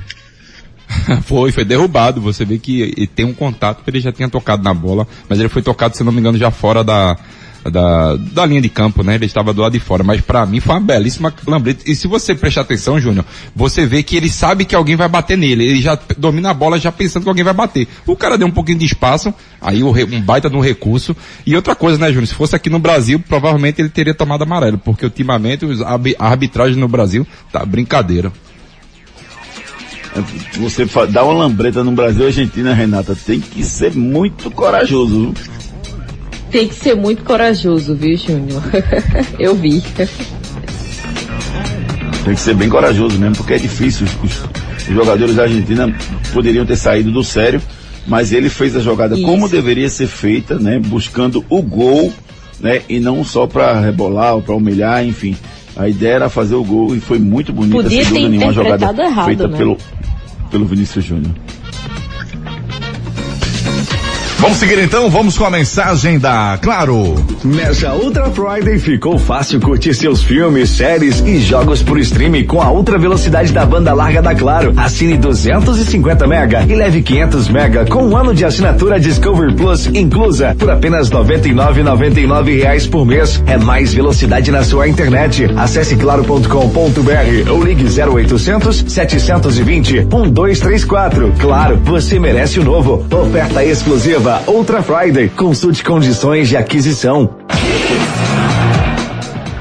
(laughs)
foi, foi derrubado. Você vê que tem um contato que ele já tinha tocado na bola, mas ele foi tocado, se não me engano, já fora da, da, da linha de campo, né? Ele estava do lado de fora, mas para mim foi uma belíssima lambreta. E se você prestar atenção, Júnior, você vê que ele sabe que alguém vai bater nele. Ele já domina a bola já pensando que alguém vai bater. O cara deu um pouquinho de espaço, aí um baita de um recurso. E outra coisa, né, Júnior? Se fosse aqui no Brasil, provavelmente ele teria tomado amarelo, porque ultimamente a arbitragem no Brasil tá brincadeira.
Você dá uma lambreta no Brasil e Argentina, Renata, tem que ser muito corajoso.
Tem que ser muito corajoso, viu, Júnior? (laughs) Eu vi.
Tem que ser bem corajoso mesmo, porque é difícil. Os, os jogadores da Argentina poderiam ter saído do sério, mas ele fez a jogada Isso. como deveria ser feita, né? Buscando o gol, né? E não só para rebolar ou para humilhar, enfim. A ideia era fazer o gol e foi muito bonita,
Podia
sem dúvida nenhuma, jogada
errado,
feita
né?
pelo, pelo Vinícius Júnior.
Vamos seguir então, vamos com a mensagem da Claro.
Nessa Ultra Friday ficou fácil curtir seus filmes, séries e jogos por streaming com a ultra velocidade da banda larga da Claro. Assine 250 mega e leve 500 mega com um ano de assinatura Discovery Plus inclusa por apenas 99,99 reais por mês. É mais velocidade na sua internet. Acesse claro.com.br ou ligue 0800 720 1234. Claro, você merece o novo. Oferta exclusiva Ultra Friday. Consulte condições de aquisição.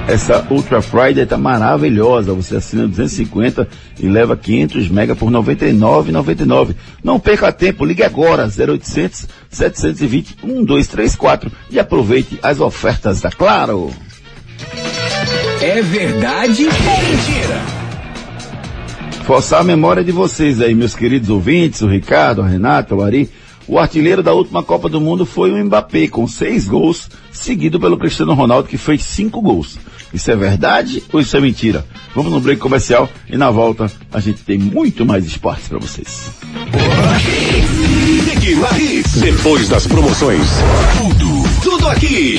Essa Ultra Friday tá maravilhosa. Você assina 250 e leva 500 mega por 99,99. Não perca tempo, ligue agora 0800 720 1234 e aproveite as ofertas da Claro.
É verdade ou mentira?
Forçar a memória de vocês aí, meus queridos ouvintes, o Ricardo, a Renata, o Ari. O artilheiro da última Copa do Mundo foi o Mbappé, com seis gols, seguido pelo Cristiano Ronaldo, que fez cinco gols. Isso é verdade ou isso é mentira? Vamos no break comercial e na volta a gente tem muito mais esportes para vocês.
Depois das promoções, tudo, tudo aqui.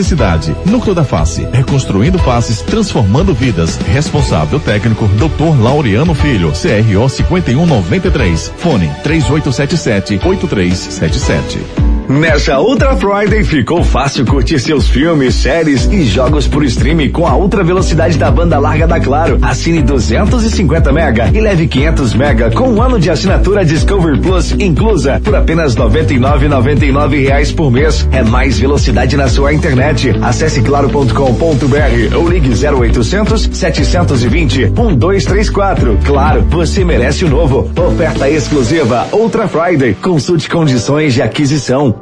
Núcleo da Face, reconstruindo faces, transformando vidas. Responsável técnico, Dr. Laureano Filho, CRO 5193. Fone 3877 8377.
Nessa Ultra Friday ficou fácil curtir seus filmes, séries e jogos por streaming com a ultra velocidade da banda larga da Claro. Assine 250 mega e leve 500 mega com um ano de assinatura Discovery Plus inclusa por apenas 99,99 reais por mês. É mais velocidade na sua internet. Acesse claro.com.br ou ligue 0800 720 1234. Claro, você merece o novo. Oferta exclusiva Ultra Friday. Consulte condições de aquisição.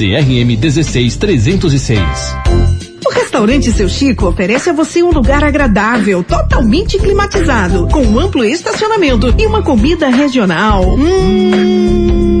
CRM 16306.
O restaurante Seu Chico oferece a você um lugar agradável, totalmente climatizado, com um amplo estacionamento e uma comida regional. Hum,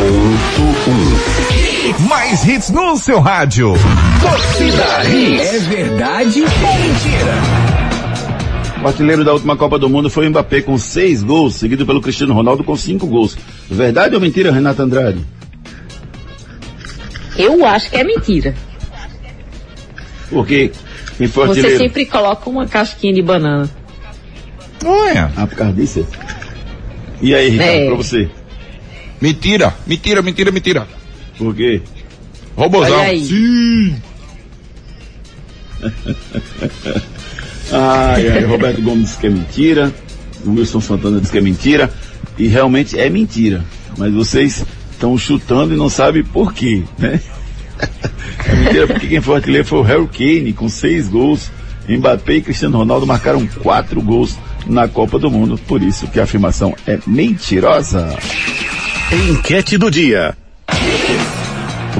mais hits no seu rádio.
Torcida Hits. É verdade ou mentira?
O artilheiro da última Copa do Mundo foi o Mbappé com seis gols, seguido pelo Cristiano Ronaldo com cinco gols. Verdade ou mentira, Renata Andrade?
Eu acho que é mentira.
Por quê? Quem foi
Você
artilheiro?
sempre coloca uma casquinha de banana.
Olha.
Ah, por causa disso? E aí, Ricardo,
É.
pra você?
Mentira, mentira, mentira, mentira.
Por quê?
Robozão. Sim. (laughs)
Ai, ai, Roberto Gomes disse que é mentira. O Wilson Santana disse que é mentira. E realmente é mentira. Mas vocês estão chutando e não sabem por quê, né? (laughs) É mentira porque quem foi o artilheiro foi o Harry Kane, com seis gols. Mbappé e Cristiano Ronaldo marcaram quatro gols na Copa do Mundo. Por isso que a afirmação é mentirosa.
Enquete do dia.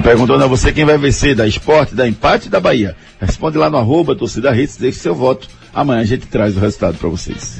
Perguntando a você quem vai vencer da esporte, da empate da Bahia. Responde lá no arroba torcida deixe seu voto. Amanhã a gente traz o resultado para vocês.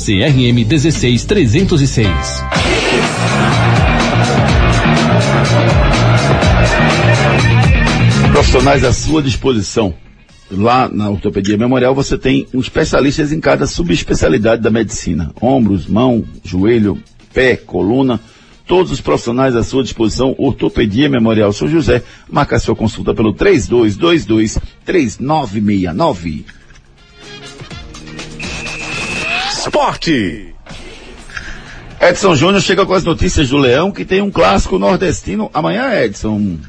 CRM 16306.
Profissionais à sua disposição. Lá na Ortopedia Memorial você tem um especialistas em cada subespecialidade da medicina. Ombros, mão, joelho, pé, coluna. Todos os profissionais à sua disposição. Ortopedia Memorial São José. Marca sua consulta pelo 3222-3969.
Esporte.
Edson Júnior chega com as notícias do Leão, que tem um clássico nordestino amanhã, Edson.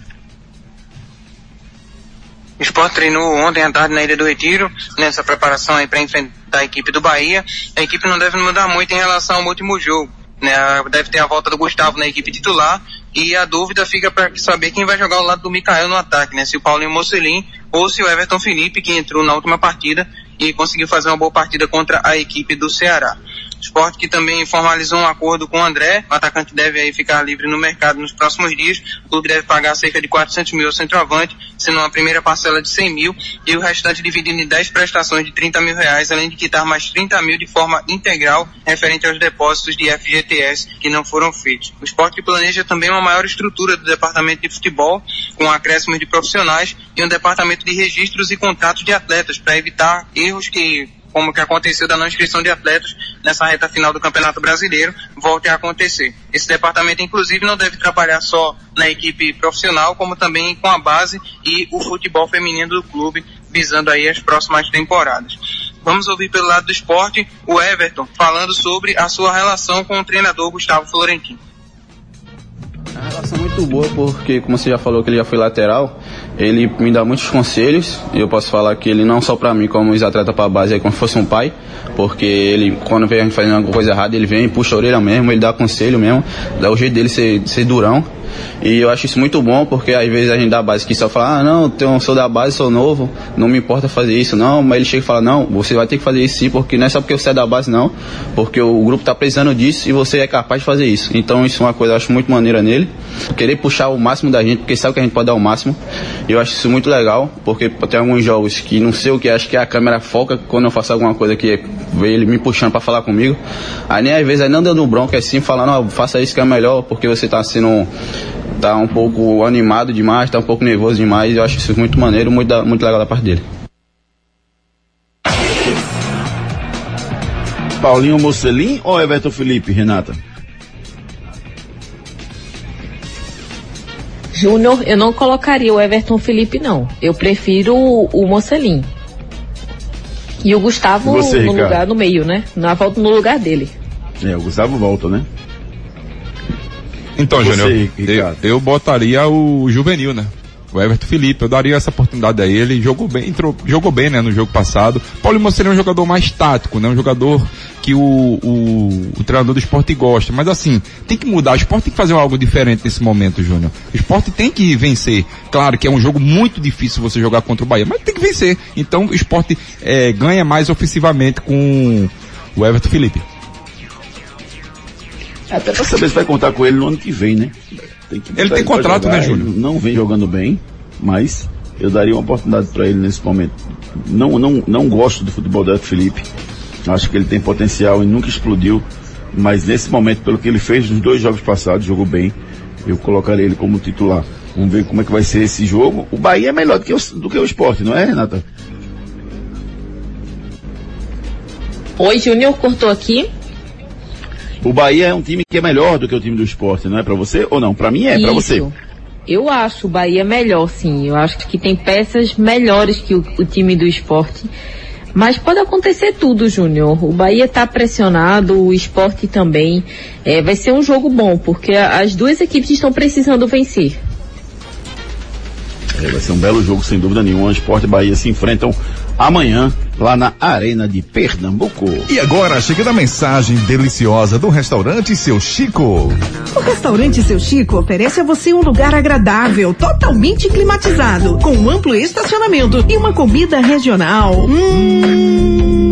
O Sport treinou ontem à tarde na Ilha do Retiro, nessa preparação aí para enfrentar a equipe do Bahia. A equipe não deve mudar muito em relação ao último jogo. Né? Deve ter a volta do Gustavo na equipe titular e a dúvida fica para saber quem vai jogar ao lado do Mikael no ataque, né? Se o Paulinho Mocelin ou se o Everton Felipe, que entrou na última partida e conseguiu fazer uma boa partida contra a equipe do Ceará. Sport que também formalizou um acordo com o André, o atacante deve aí ficar livre no mercado nos próximos dias, o clube deve pagar cerca de 400 mil ao centroavante, sendo uma primeira parcela de 100 mil e o restante dividido em 10 prestações de 30 mil reais, além de quitar mais 30 mil de forma integral referente aos depósitos de FGTS que não foram feitos. O Sport planeja também uma maior estrutura do departamento de futebol, com acréscimos de profissionais e um departamento de registros e contratos de atletas para evitar erros que como que aconteceu da não inscrição de atletas nessa reta final do Campeonato Brasileiro, volte a acontecer. Esse departamento, inclusive, não deve trabalhar só na equipe profissional, como também com a base e o futebol feminino do clube, visando aí as próximas temporadas. Vamos ouvir pelo lado do esporte o Everton falando sobre a sua relação com o treinador Gustavo Florentino.
Uma relação muito boa porque, como você já falou que ele já foi lateral, ele me dá muitos conselhos. E eu posso falar que ele não só para mim, como ex-atleta para a base, é como se fosse um pai. Porque ele, quando vê a gente fazendo alguma coisa errada, ele vem puxa a orelha mesmo, ele dá conselho mesmo, dá o jeito dele ser, ser durão. E eu acho isso muito bom, porque às vezes a gente da base que só fala, ah não, eu sou da base, sou novo, não me importa fazer isso, não, mas ele chega e fala, não, você vai ter que fazer isso sim, porque não é só porque você é da base não, porque o grupo tá precisando disso e você é capaz de fazer isso. Então isso é uma coisa que eu acho muito maneira nele, querer puxar o máximo da gente, porque sabe que a gente pode dar o máximo. Eu acho isso muito legal, porque tem alguns jogos que não sei o que, acho que a câmera foca quando eu faço alguma coisa que vê ele me puxando para falar comigo. Aí nem às vezes aí não dando um bronca, é sim falando, ó, faça isso que é melhor, porque você tá sendo tá um pouco animado demais, tá um pouco nervoso demais. Eu acho isso muito maneiro, muito, muito legal da parte dele.
Paulinho Mocelin ou Everton Felipe, Renata?
Júnior, eu não colocaria o Everton Felipe, não. Eu prefiro o, o Mocelin. E o Gustavo
E você,
no
Ricardo?
lugar no meio, né? Na volta no lugar dele.
É, o Gustavo volta, né?
Então,
Você,
Júnior, eu, eu botaria o juvenil, né? O Everton Felipe. Eu daria essa oportunidade a ele. Jogou bem, entrou, jogou bem, né, no jogo passado. Paulinho é um jogador mais tático, né, um jogador que o, o, o treinador do esporte gosta. Mas assim, tem que mudar. O esporte tem que fazer algo diferente nesse momento, Júnior. O esporte tem que vencer. Claro que é um jogo muito difícil você jogar contra o Bahia, mas tem que vencer. Então o esporte é, ganha mais ofensivamente com o Everton Felipe.
Até pra saber se vai contar com ele no ano que vem, né? Tem que
Ele tem contrato,
jogar,
né, Júnior?
ele Não vem jogando bem, mas eu daria uma oportunidade para ele nesse momento. Não, não, não gosto do futebol do Felipe. Acho que ele tem potencial e nunca explodiu. Mas nesse momento, pelo que ele fez nos dois jogos passados, jogou bem. Eu colocaria ele como titular. Vamos ver como é que vai ser esse jogo. O Bahia é melhor do que o, do que o esporte, não é, Renata?
Oi, Júnior, cortou aqui.
O Bahia é um time que é melhor do que o time do esporte, não é para você? Ou não? Para mim é, para você.
Eu acho o Bahia melhor, sim. Eu acho que tem peças melhores que o, o time do esporte. Mas pode acontecer tudo, Júnior. O Bahia está pressionado, o esporte também. É, vai ser um jogo bom, porque as duas equipes estão precisando vencer.
É, vai ser um belo jogo, sem dúvida nenhuma. Esporte e Bahia se enfrentam amanhã lá na Arena de Pernambuco.
E agora, chegando a mensagem deliciosa do restaurante Seu Chico.
O restaurante Seu Chico oferece a você um lugar agradável, totalmente climatizado, com um amplo estacionamento e uma comida regional. Hum,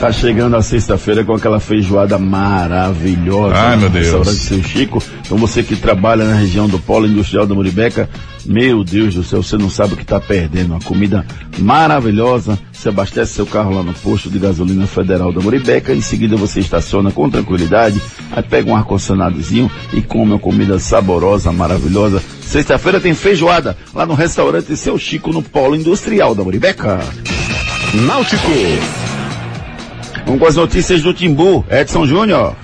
Tá chegando a sexta-feira com aquela feijoada maravilhosa.
Ai, meu
no
Deus.
Restaurante Seu Chico. Então você que trabalha na região do Polo Industrial da Muribeca, meu Deus do céu, você não sabe o que tá perdendo. Uma comida maravilhosa. Você abastece seu carro lá no posto de gasolina federal da Muribeca. Em seguida você estaciona com tranquilidade. Aí pega um ar-condicionadozinho e come uma comida saborosa, maravilhosa. Sexta-feira tem feijoada lá no restaurante Seu Chico no Polo Industrial da Muribeca. Náutico. Vamos com as notícias do Timbu. Edson Júnior.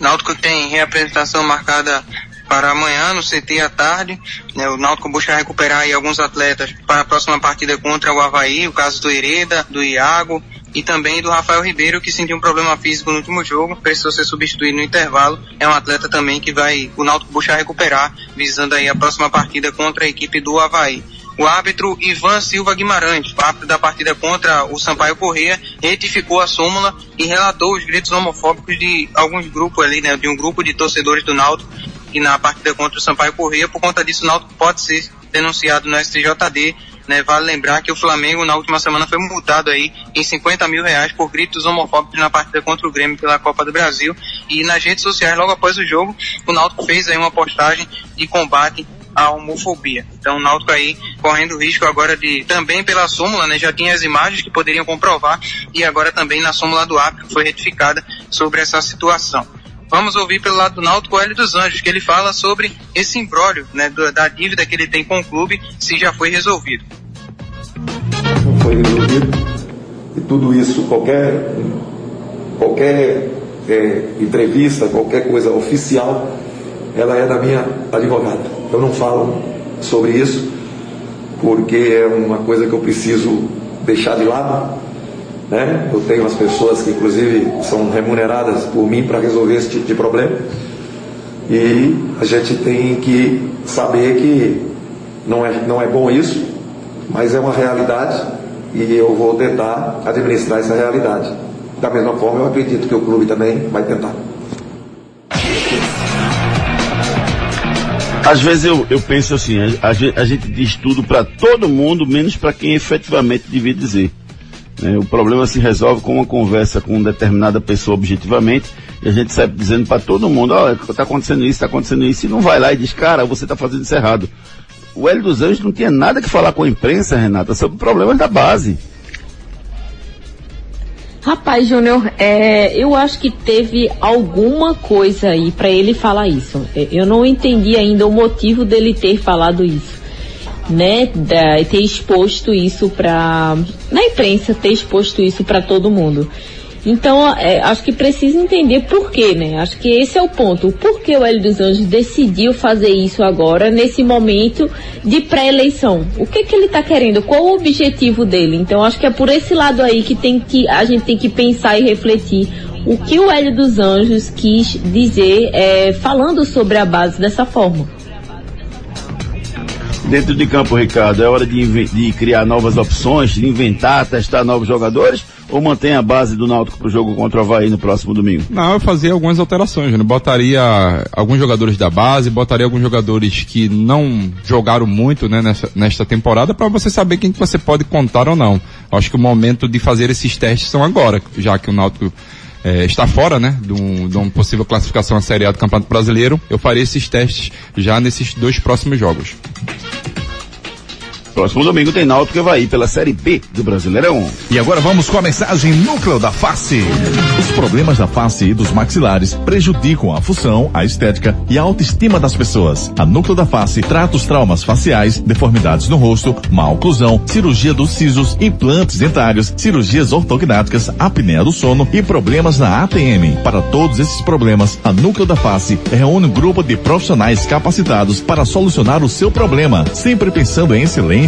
Náutico tem reapresentação marcada para amanhã no CT à tarde. né, o Náutico busca recuperar aí alguns atletas para a próxima partida contra o Havaí, o caso do Hereda, do Iago e também do Rafael Ribeiro, que sentiu um problema físico no último jogo, precisou ser substituído no intervalo. É um atleta também que vai o Náutico buscar recuperar, visando aí a próxima partida contra a equipe do Havaí. O árbitro Ivan Silva Guimarães, árbitro da partida contra o Sampaio Corrêa, retificou a súmula e relatou os gritos homofóbicos de alguns grupos ali, né, de um grupo de torcedores do Náutico e na partida contra o Sampaio Corrêa. Por conta disso, o Náutico pode ser denunciado no STJD. Né, vale lembrar que o Flamengo na última semana foi multado aí em 50 mil reais por gritos homofóbicos na partida contra o Grêmio pela Copa do Brasil. E nas redes sociais, logo após o jogo, o Náutico fez aí uma postagem de combate à homofobia. Então o Náutico aí correndo risco agora de, também pela súmula, né, já tinha as imagens que poderiam comprovar e agora também na súmula do árbitro foi retificada sobre essa situação. Vamos ouvir pelo lado do Náutico Hélio dos Anjos, que ele fala sobre esse imbróglio, né, da dívida que ele tem com o clube, se já foi resolvido.
não foi resolvido. E tudo isso, qualquer, qualquer é, entrevista, qualquer coisa oficial, ela é da minha advogada. Eu não falo sobre isso, porque é uma coisa que eu preciso deixar de lado. Né? Eu tenho as pessoas que, inclusive, são remuneradas por mim para resolver esse tipo de problema. E a gente tem que saber que não é, não é bom isso, mas é uma realidade e eu vou tentar administrar essa realidade. Da mesma forma, eu acredito que o clube também vai tentar.
Às vezes eu, eu penso assim, a, a gente, diz tudo para todo mundo, menos para quem efetivamente devia dizer. né? o problema se resolve com uma conversa com determinada pessoa objetivamente e a gente sai dizendo para todo mundo, olha, está acontecendo isso, está acontecendo isso, e não vai lá e diz, cara, você está fazendo isso errado. O Hélio dos Anjos não tinha nada que falar com a imprensa, Renata, sobre problemas da base.
Rapaz, Júnior, é, eu acho que teve alguma coisa aí pra ele falar isso. É, Eu não entendi ainda o motivo dele ter falado isso. Né, da, ter exposto isso pra. na imprensa, ter exposto isso pra todo mundo. Então, é, acho que precisa entender por quê, né? Acho que esse é o ponto. Por que o Hélio dos Anjos decidiu fazer isso agora, nesse momento de pré-eleição? O que que ele está querendo? Qual o objetivo dele? Então, acho que é por esse lado aí que, tem que a gente tem que pensar e refletir o que o Hélio dos Anjos quis dizer é, falando sobre a base dessa forma.
Dentro de campo, Ricardo, é hora de, de criar novas opções, de inventar, testar novos jogadores? Ou mantém a base do Náutico pro jogo contra o Havaí no próximo domingo?
Não, eu fazia algumas alterações, né? Botaria alguns jogadores da base, botaria alguns jogadores que não jogaram muito, né, nessa, nesta temporada, para você saber quem que você pode contar ou não. Acho que o momento de fazer esses testes são agora, já que o Náutico eh, está fora, né, de, um, de uma possível classificação à Série A do Campeonato Brasileiro. Eu faria esses testes já nesses dois próximos jogos.
Próximo domingo tem Náutico e Havaí pela Série B do Brasileirão.
E agora vamos com a mensagem núcleo da face. Os problemas da face e dos maxilares prejudicam a função, a estética e a autoestima das pessoas. A núcleo da face trata os traumas faciais, deformidades no rosto, má oclusão, cirurgia dos sisos, implantes dentários, cirurgias ortognáticas, apneia do sono e problemas na ATM. Para todos esses problemas, a núcleo da face reúne um grupo de profissionais capacitados para solucionar o seu problema, sempre pensando em excelência,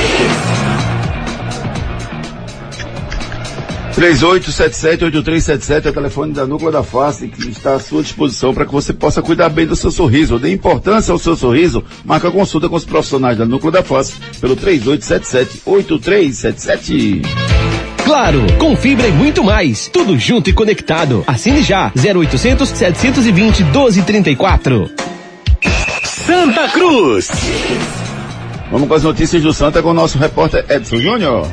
3877-8377 é o telefone da Núcleo da Face que está à sua disposição para que você possa cuidar bem do seu sorriso. Dê importância ao seu sorriso. Marca a consulta com os profissionais da Núcleo da Face pelo 3877-8377.
Claro, com fibra e muito mais. Tudo junto e conectado. Assine já. 0800 720 1234.
Santa Cruz. Vamos com as notícias do Santa com o nosso repórter Edson Júnior.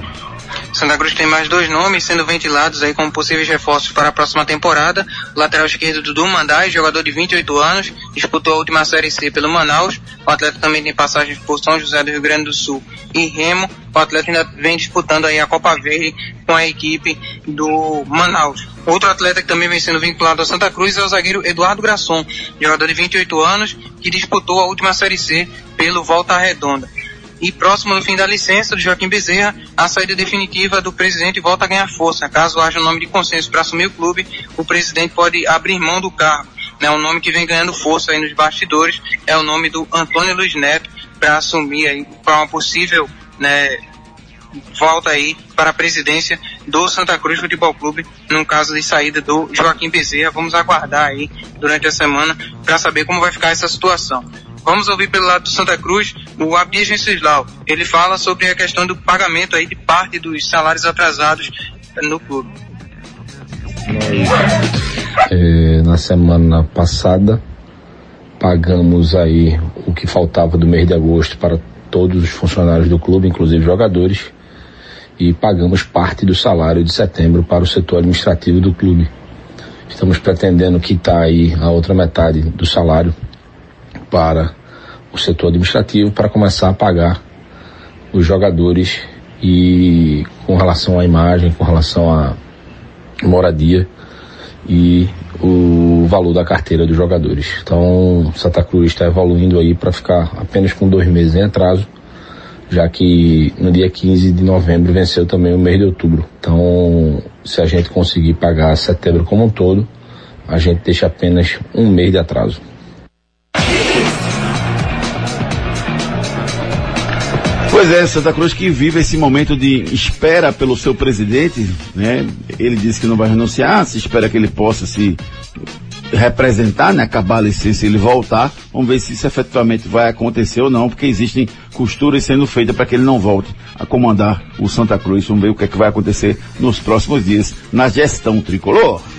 Santa Cruz tem mais dois nomes sendo ventilados aí como possíveis reforços para a próxima temporada. O lateral esquerdo Dudu Mandai, jogador de 28 anos, disputou a última Série C pelo Manaus. O atleta também tem passagens por São José do Rio Grande do Sul e Remo. O atleta ainda vem disputando aí a Copa Verde com a equipe do Manaus. Outro atleta que também vem sendo vinculado ao Santa Cruz é o zagueiro Eduardo Grasson, jogador de 28 anos, que disputou a última Série C pelo Volta Redonda. E próximo do fim da licença do Joaquim Bezerra, a saída definitiva do presidente volta a ganhar força. Caso haja um nome de consenso para assumir o clube, o presidente pode abrir mão do cargo. Né, um nome que vem ganhando força aí nos bastidores é o nome do Antônio Luiz Neto para assumir aí para uma possível né, volta aí para a presidência do Santa Cruz Futebol Clube, no caso de saída do Joaquim Bezerra. Vamos aguardar aí durante a semana para saber como vai ficar essa situação. Vamos ouvir pelo lado do Santa Cruz o Abdias Venceslau. Ele fala sobre a questão do pagamento aí de parte dos salários atrasados no clube.
É, na semana passada pagamos aí o que faltava do mês de agosto para todos os funcionários do clube, inclusive jogadores, e pagamos parte do salário de setembro para o setor administrativo do clube. Estamos pretendendo quitar aí a outra metade do salário para o setor administrativo para começar a pagar os jogadores e com relação à imagem, com relação à moradia e o valor da carteira dos jogadores. Então, Santa Cruz está evoluindo aí para ficar apenas com dois meses em atraso, já que no dia 15 de novembro venceu também o mês de outubro. Então, se a gente conseguir pagar setembro como um todo, a gente deixa apenas um mês de atraso.
Pois é, Santa Cruz que vive esse momento de espera pelo seu presidente, né? Ele disse que não vai renunciar, se espera que ele possa se representar, né? Acabar a licença e ele voltar. Vamos ver se isso efetivamente vai acontecer ou não, porque existem costuras sendo feitas para que ele não volte a comandar o Santa Cruz. Vamos ver o que é que vai acontecer nos próximos dias na gestão tricolor.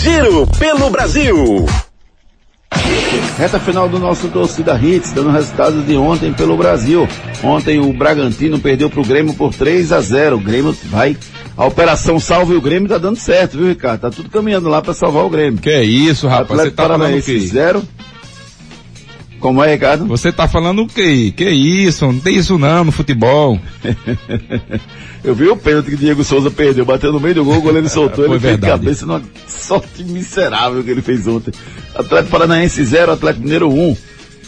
Giro pelo Brasil.
Reta final do nosso torcida Hits, dando resultados de ontem pelo Brasil. Ontem o Bragantino perdeu pro Grêmio por 3 a 0. O Grêmio vai. A operação salve o Grêmio tá dando certo, viu, Ricardo? Tá tudo caminhando lá para salvar o Grêmio.
Que isso, rapaz?
Atlético
Você tá falando o quê?
zero. Como é, Ricardo?
Você tá falando o quê? Que isso? Não tem isso não no futebol. (laughs)
Eu vi o pênalti que o Diego Souza perdeu, bateu no meio do gol, o goleiro soltou, (laughs) ele fez cabeça numa sorte miserável que ele fez ontem. Atlético Paranaense 0, Atlético Mineiro 1.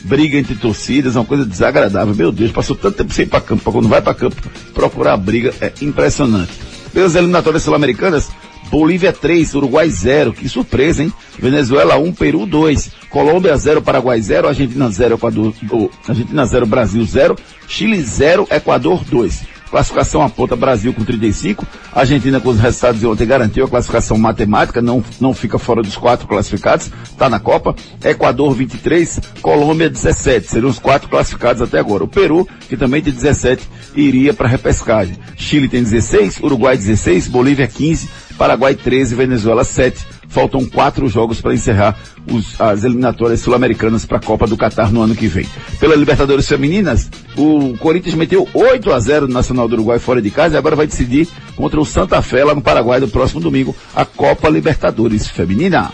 Briga entre torcidas, uma coisa desagradável. Meu Deus, passou tanto tempo sem ir pra campo, pra quando vai pra campo, procurar briga é impressionante. Pelas eliminatórias sul-americanas, Bolívia 3, Uruguai 0. Que surpresa, hein? Venezuela 1, Peru 2. Colômbia 0, Paraguai 0. Argentina 0, Equador, oh, Argentina 0, Brasil 0. Chile 0, Equador 2. Classificação aponta Brasil com 35. A Argentina com os resultados de ontem garantiu a classificação matemática, não, não fica fora dos quatro classificados, está na Copa. Equador 23, Colômbia 17. Seriam os quatro classificados até agora. O Peru, que também tem 17, iria para repescagem. Chile tem 16, Uruguai 16, Bolívia 15, Paraguai 13, Venezuela 7. Faltam quatro jogos para encerrar os- as eliminatórias sul-americanas para a Copa do Catar no ano que vem. Pela Libertadores Femininas, o Corinthians meteu 8 a 0 no Nacional do Uruguai fora de casa e agora vai decidir contra o Santa Fé lá no Paraguai no próximo domingo a Copa Libertadores Feminina.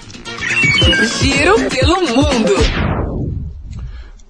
Giro pelo mundo.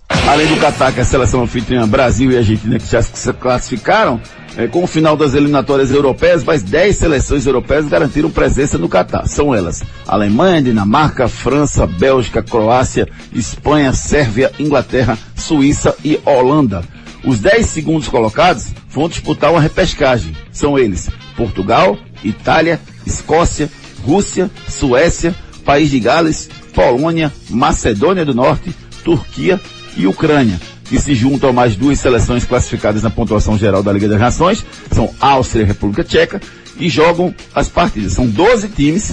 Além do Catar, que é a seleção anfitriã Brasil e Argentina que já se classificaram, eh, com o final das eliminatórias europeias, mais 10 seleções europeias garantiram presença no Catar. São elas Alemanha, Dinamarca, França, Bélgica, Croácia, Espanha, Sérvia, Inglaterra, Suíça e Holanda. Os 10 segundos colocados vão disputar uma repescagem. São eles Portugal, Itália, Escócia, Rússia, Suécia, País de Gales, Polônia, Macedônia do Norte, Turquia e Ucrânia, que se juntam a mais duas seleções classificadas na pontuação geral da Liga das Nações, são Áustria e República Tcheca, e jogam as partidas. São 12 times,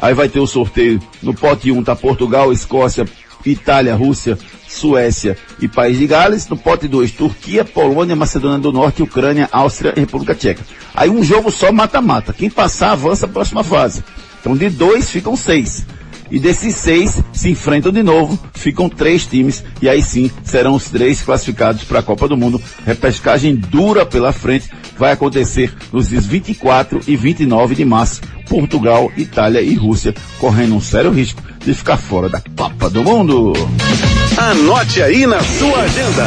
aí vai ter o sorteio no pote 1 tá Portugal, Escócia, Itália, Rússia, Suécia e País de Gales. No pote 2, Turquia, Polônia, Macedônia do Norte, Ucrânia, Áustria e República Tcheca. Aí um jogo só mata-mata. Quem passar avança a próxima fase. Então de dois ficam seis. E desses seis se enfrentam de novo, ficam três times, e aí sim serão os três classificados para a Copa do Mundo. Repescagem dura pela frente, vai acontecer nos dias 24 e 29 de março. Portugal, Itália e Rússia correndo um sério risco de ficar fora da Copa do Mundo.
Anote aí na sua agenda.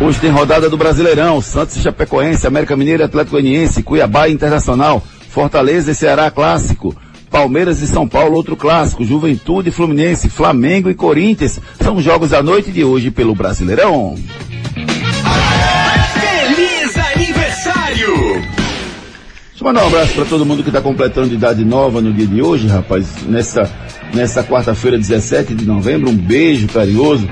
Hoje tem rodada do Brasileirão, Santos e Chapecoense, América Mineiro e Atlético Goianiense, Cuiabá Internacional, Fortaleza e Ceará clássico, Palmeiras e São Paulo outro clássico, Juventude Fluminense, Flamengo e Corinthians, são jogos da noite de hoje pelo Brasileirão.
Feliz aniversário!
Deixa eu mandar um abraço para todo mundo que está completando idade nova no dia de hoje, rapaz. Nessa, nessa quarta-feira, 17 de novembro, um beijo carinhoso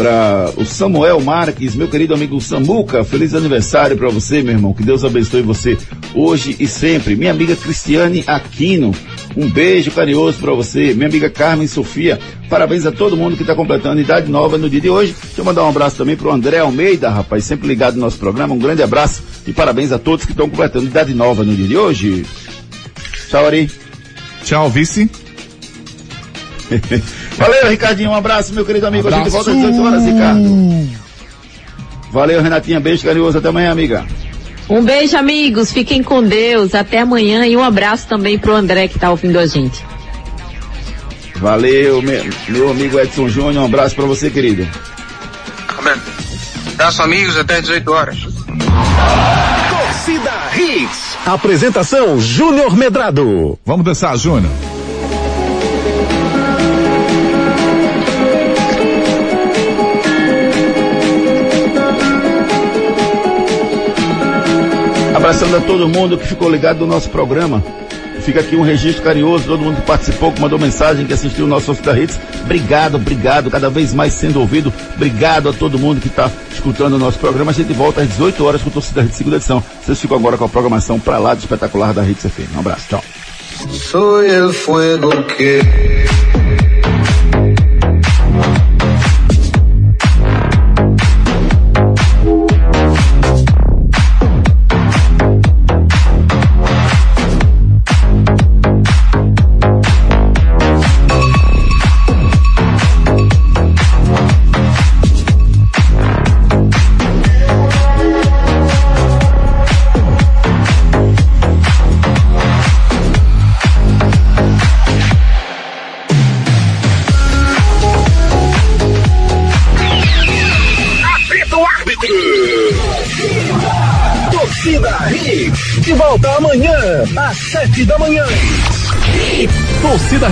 para o Samuel Marques, meu querido amigo Samuca. Feliz aniversário para você, meu irmão. Que Deus abençoe você hoje e sempre. Minha amiga Cristiane Aquino, um beijo carinhoso para você. Minha amiga Carmen Sofia, parabéns a todo mundo que está completando idade nova no dia de hoje. Deixa eu mandar um abraço também para o André Almeida, rapaz, sempre ligado no nosso programa. Um grande abraço e parabéns a todos que estão completando idade nova no dia de hoje. Tchau, Ari.
Tchau, vice. (laughs)
Valeu, Ricardinho. Um abraço, meu querido amigo. A gente
Abraço.
volta às 18 horas, Ricardo. Valeu, Renatinha. Beijo carinhoso. Até amanhã, amiga.
Um beijo, amigos. Fiquem com Deus. Até amanhã e um abraço também pro André que tá ouvindo a gente.
Valeu, meu, meu amigo Edson Júnior. Um abraço pra você, querido.
Abraço, amigos. Até 18 horas.
Torcida Hits. Apresentação Júnior Medrado.
Vamos dançar, Júnior.
Abraçando a todo mundo que ficou ligado no nosso programa. Fica aqui um registro carinhoso, todo mundo que participou, que mandou mensagem, que assistiu o nosso Torcida Hits. Obrigado, obrigado, cada vez mais sendo ouvido. Obrigado a todo mundo que está escutando o nosso programa. A gente volta às 18 horas com o Torcida Hits segunda edição. Vocês ficam agora com a programação pra lá do espetacular da Hits FM. Um abraço, tchau.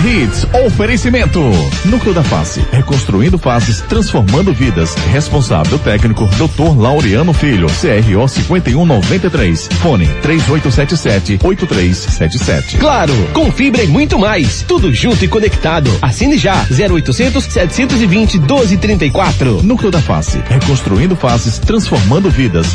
Hits, oferecimento. Núcleo da Face, reconstruindo faces, transformando vidas. Responsável técnico, Dr. Laureano Filho, CRO 5193. Fone 3877-8377.
Claro, com fibra e muito mais. Tudo junto e conectado. Assine já. 0800 720 1234.
Núcleo da Face, reconstruindo faces, transformando vidas.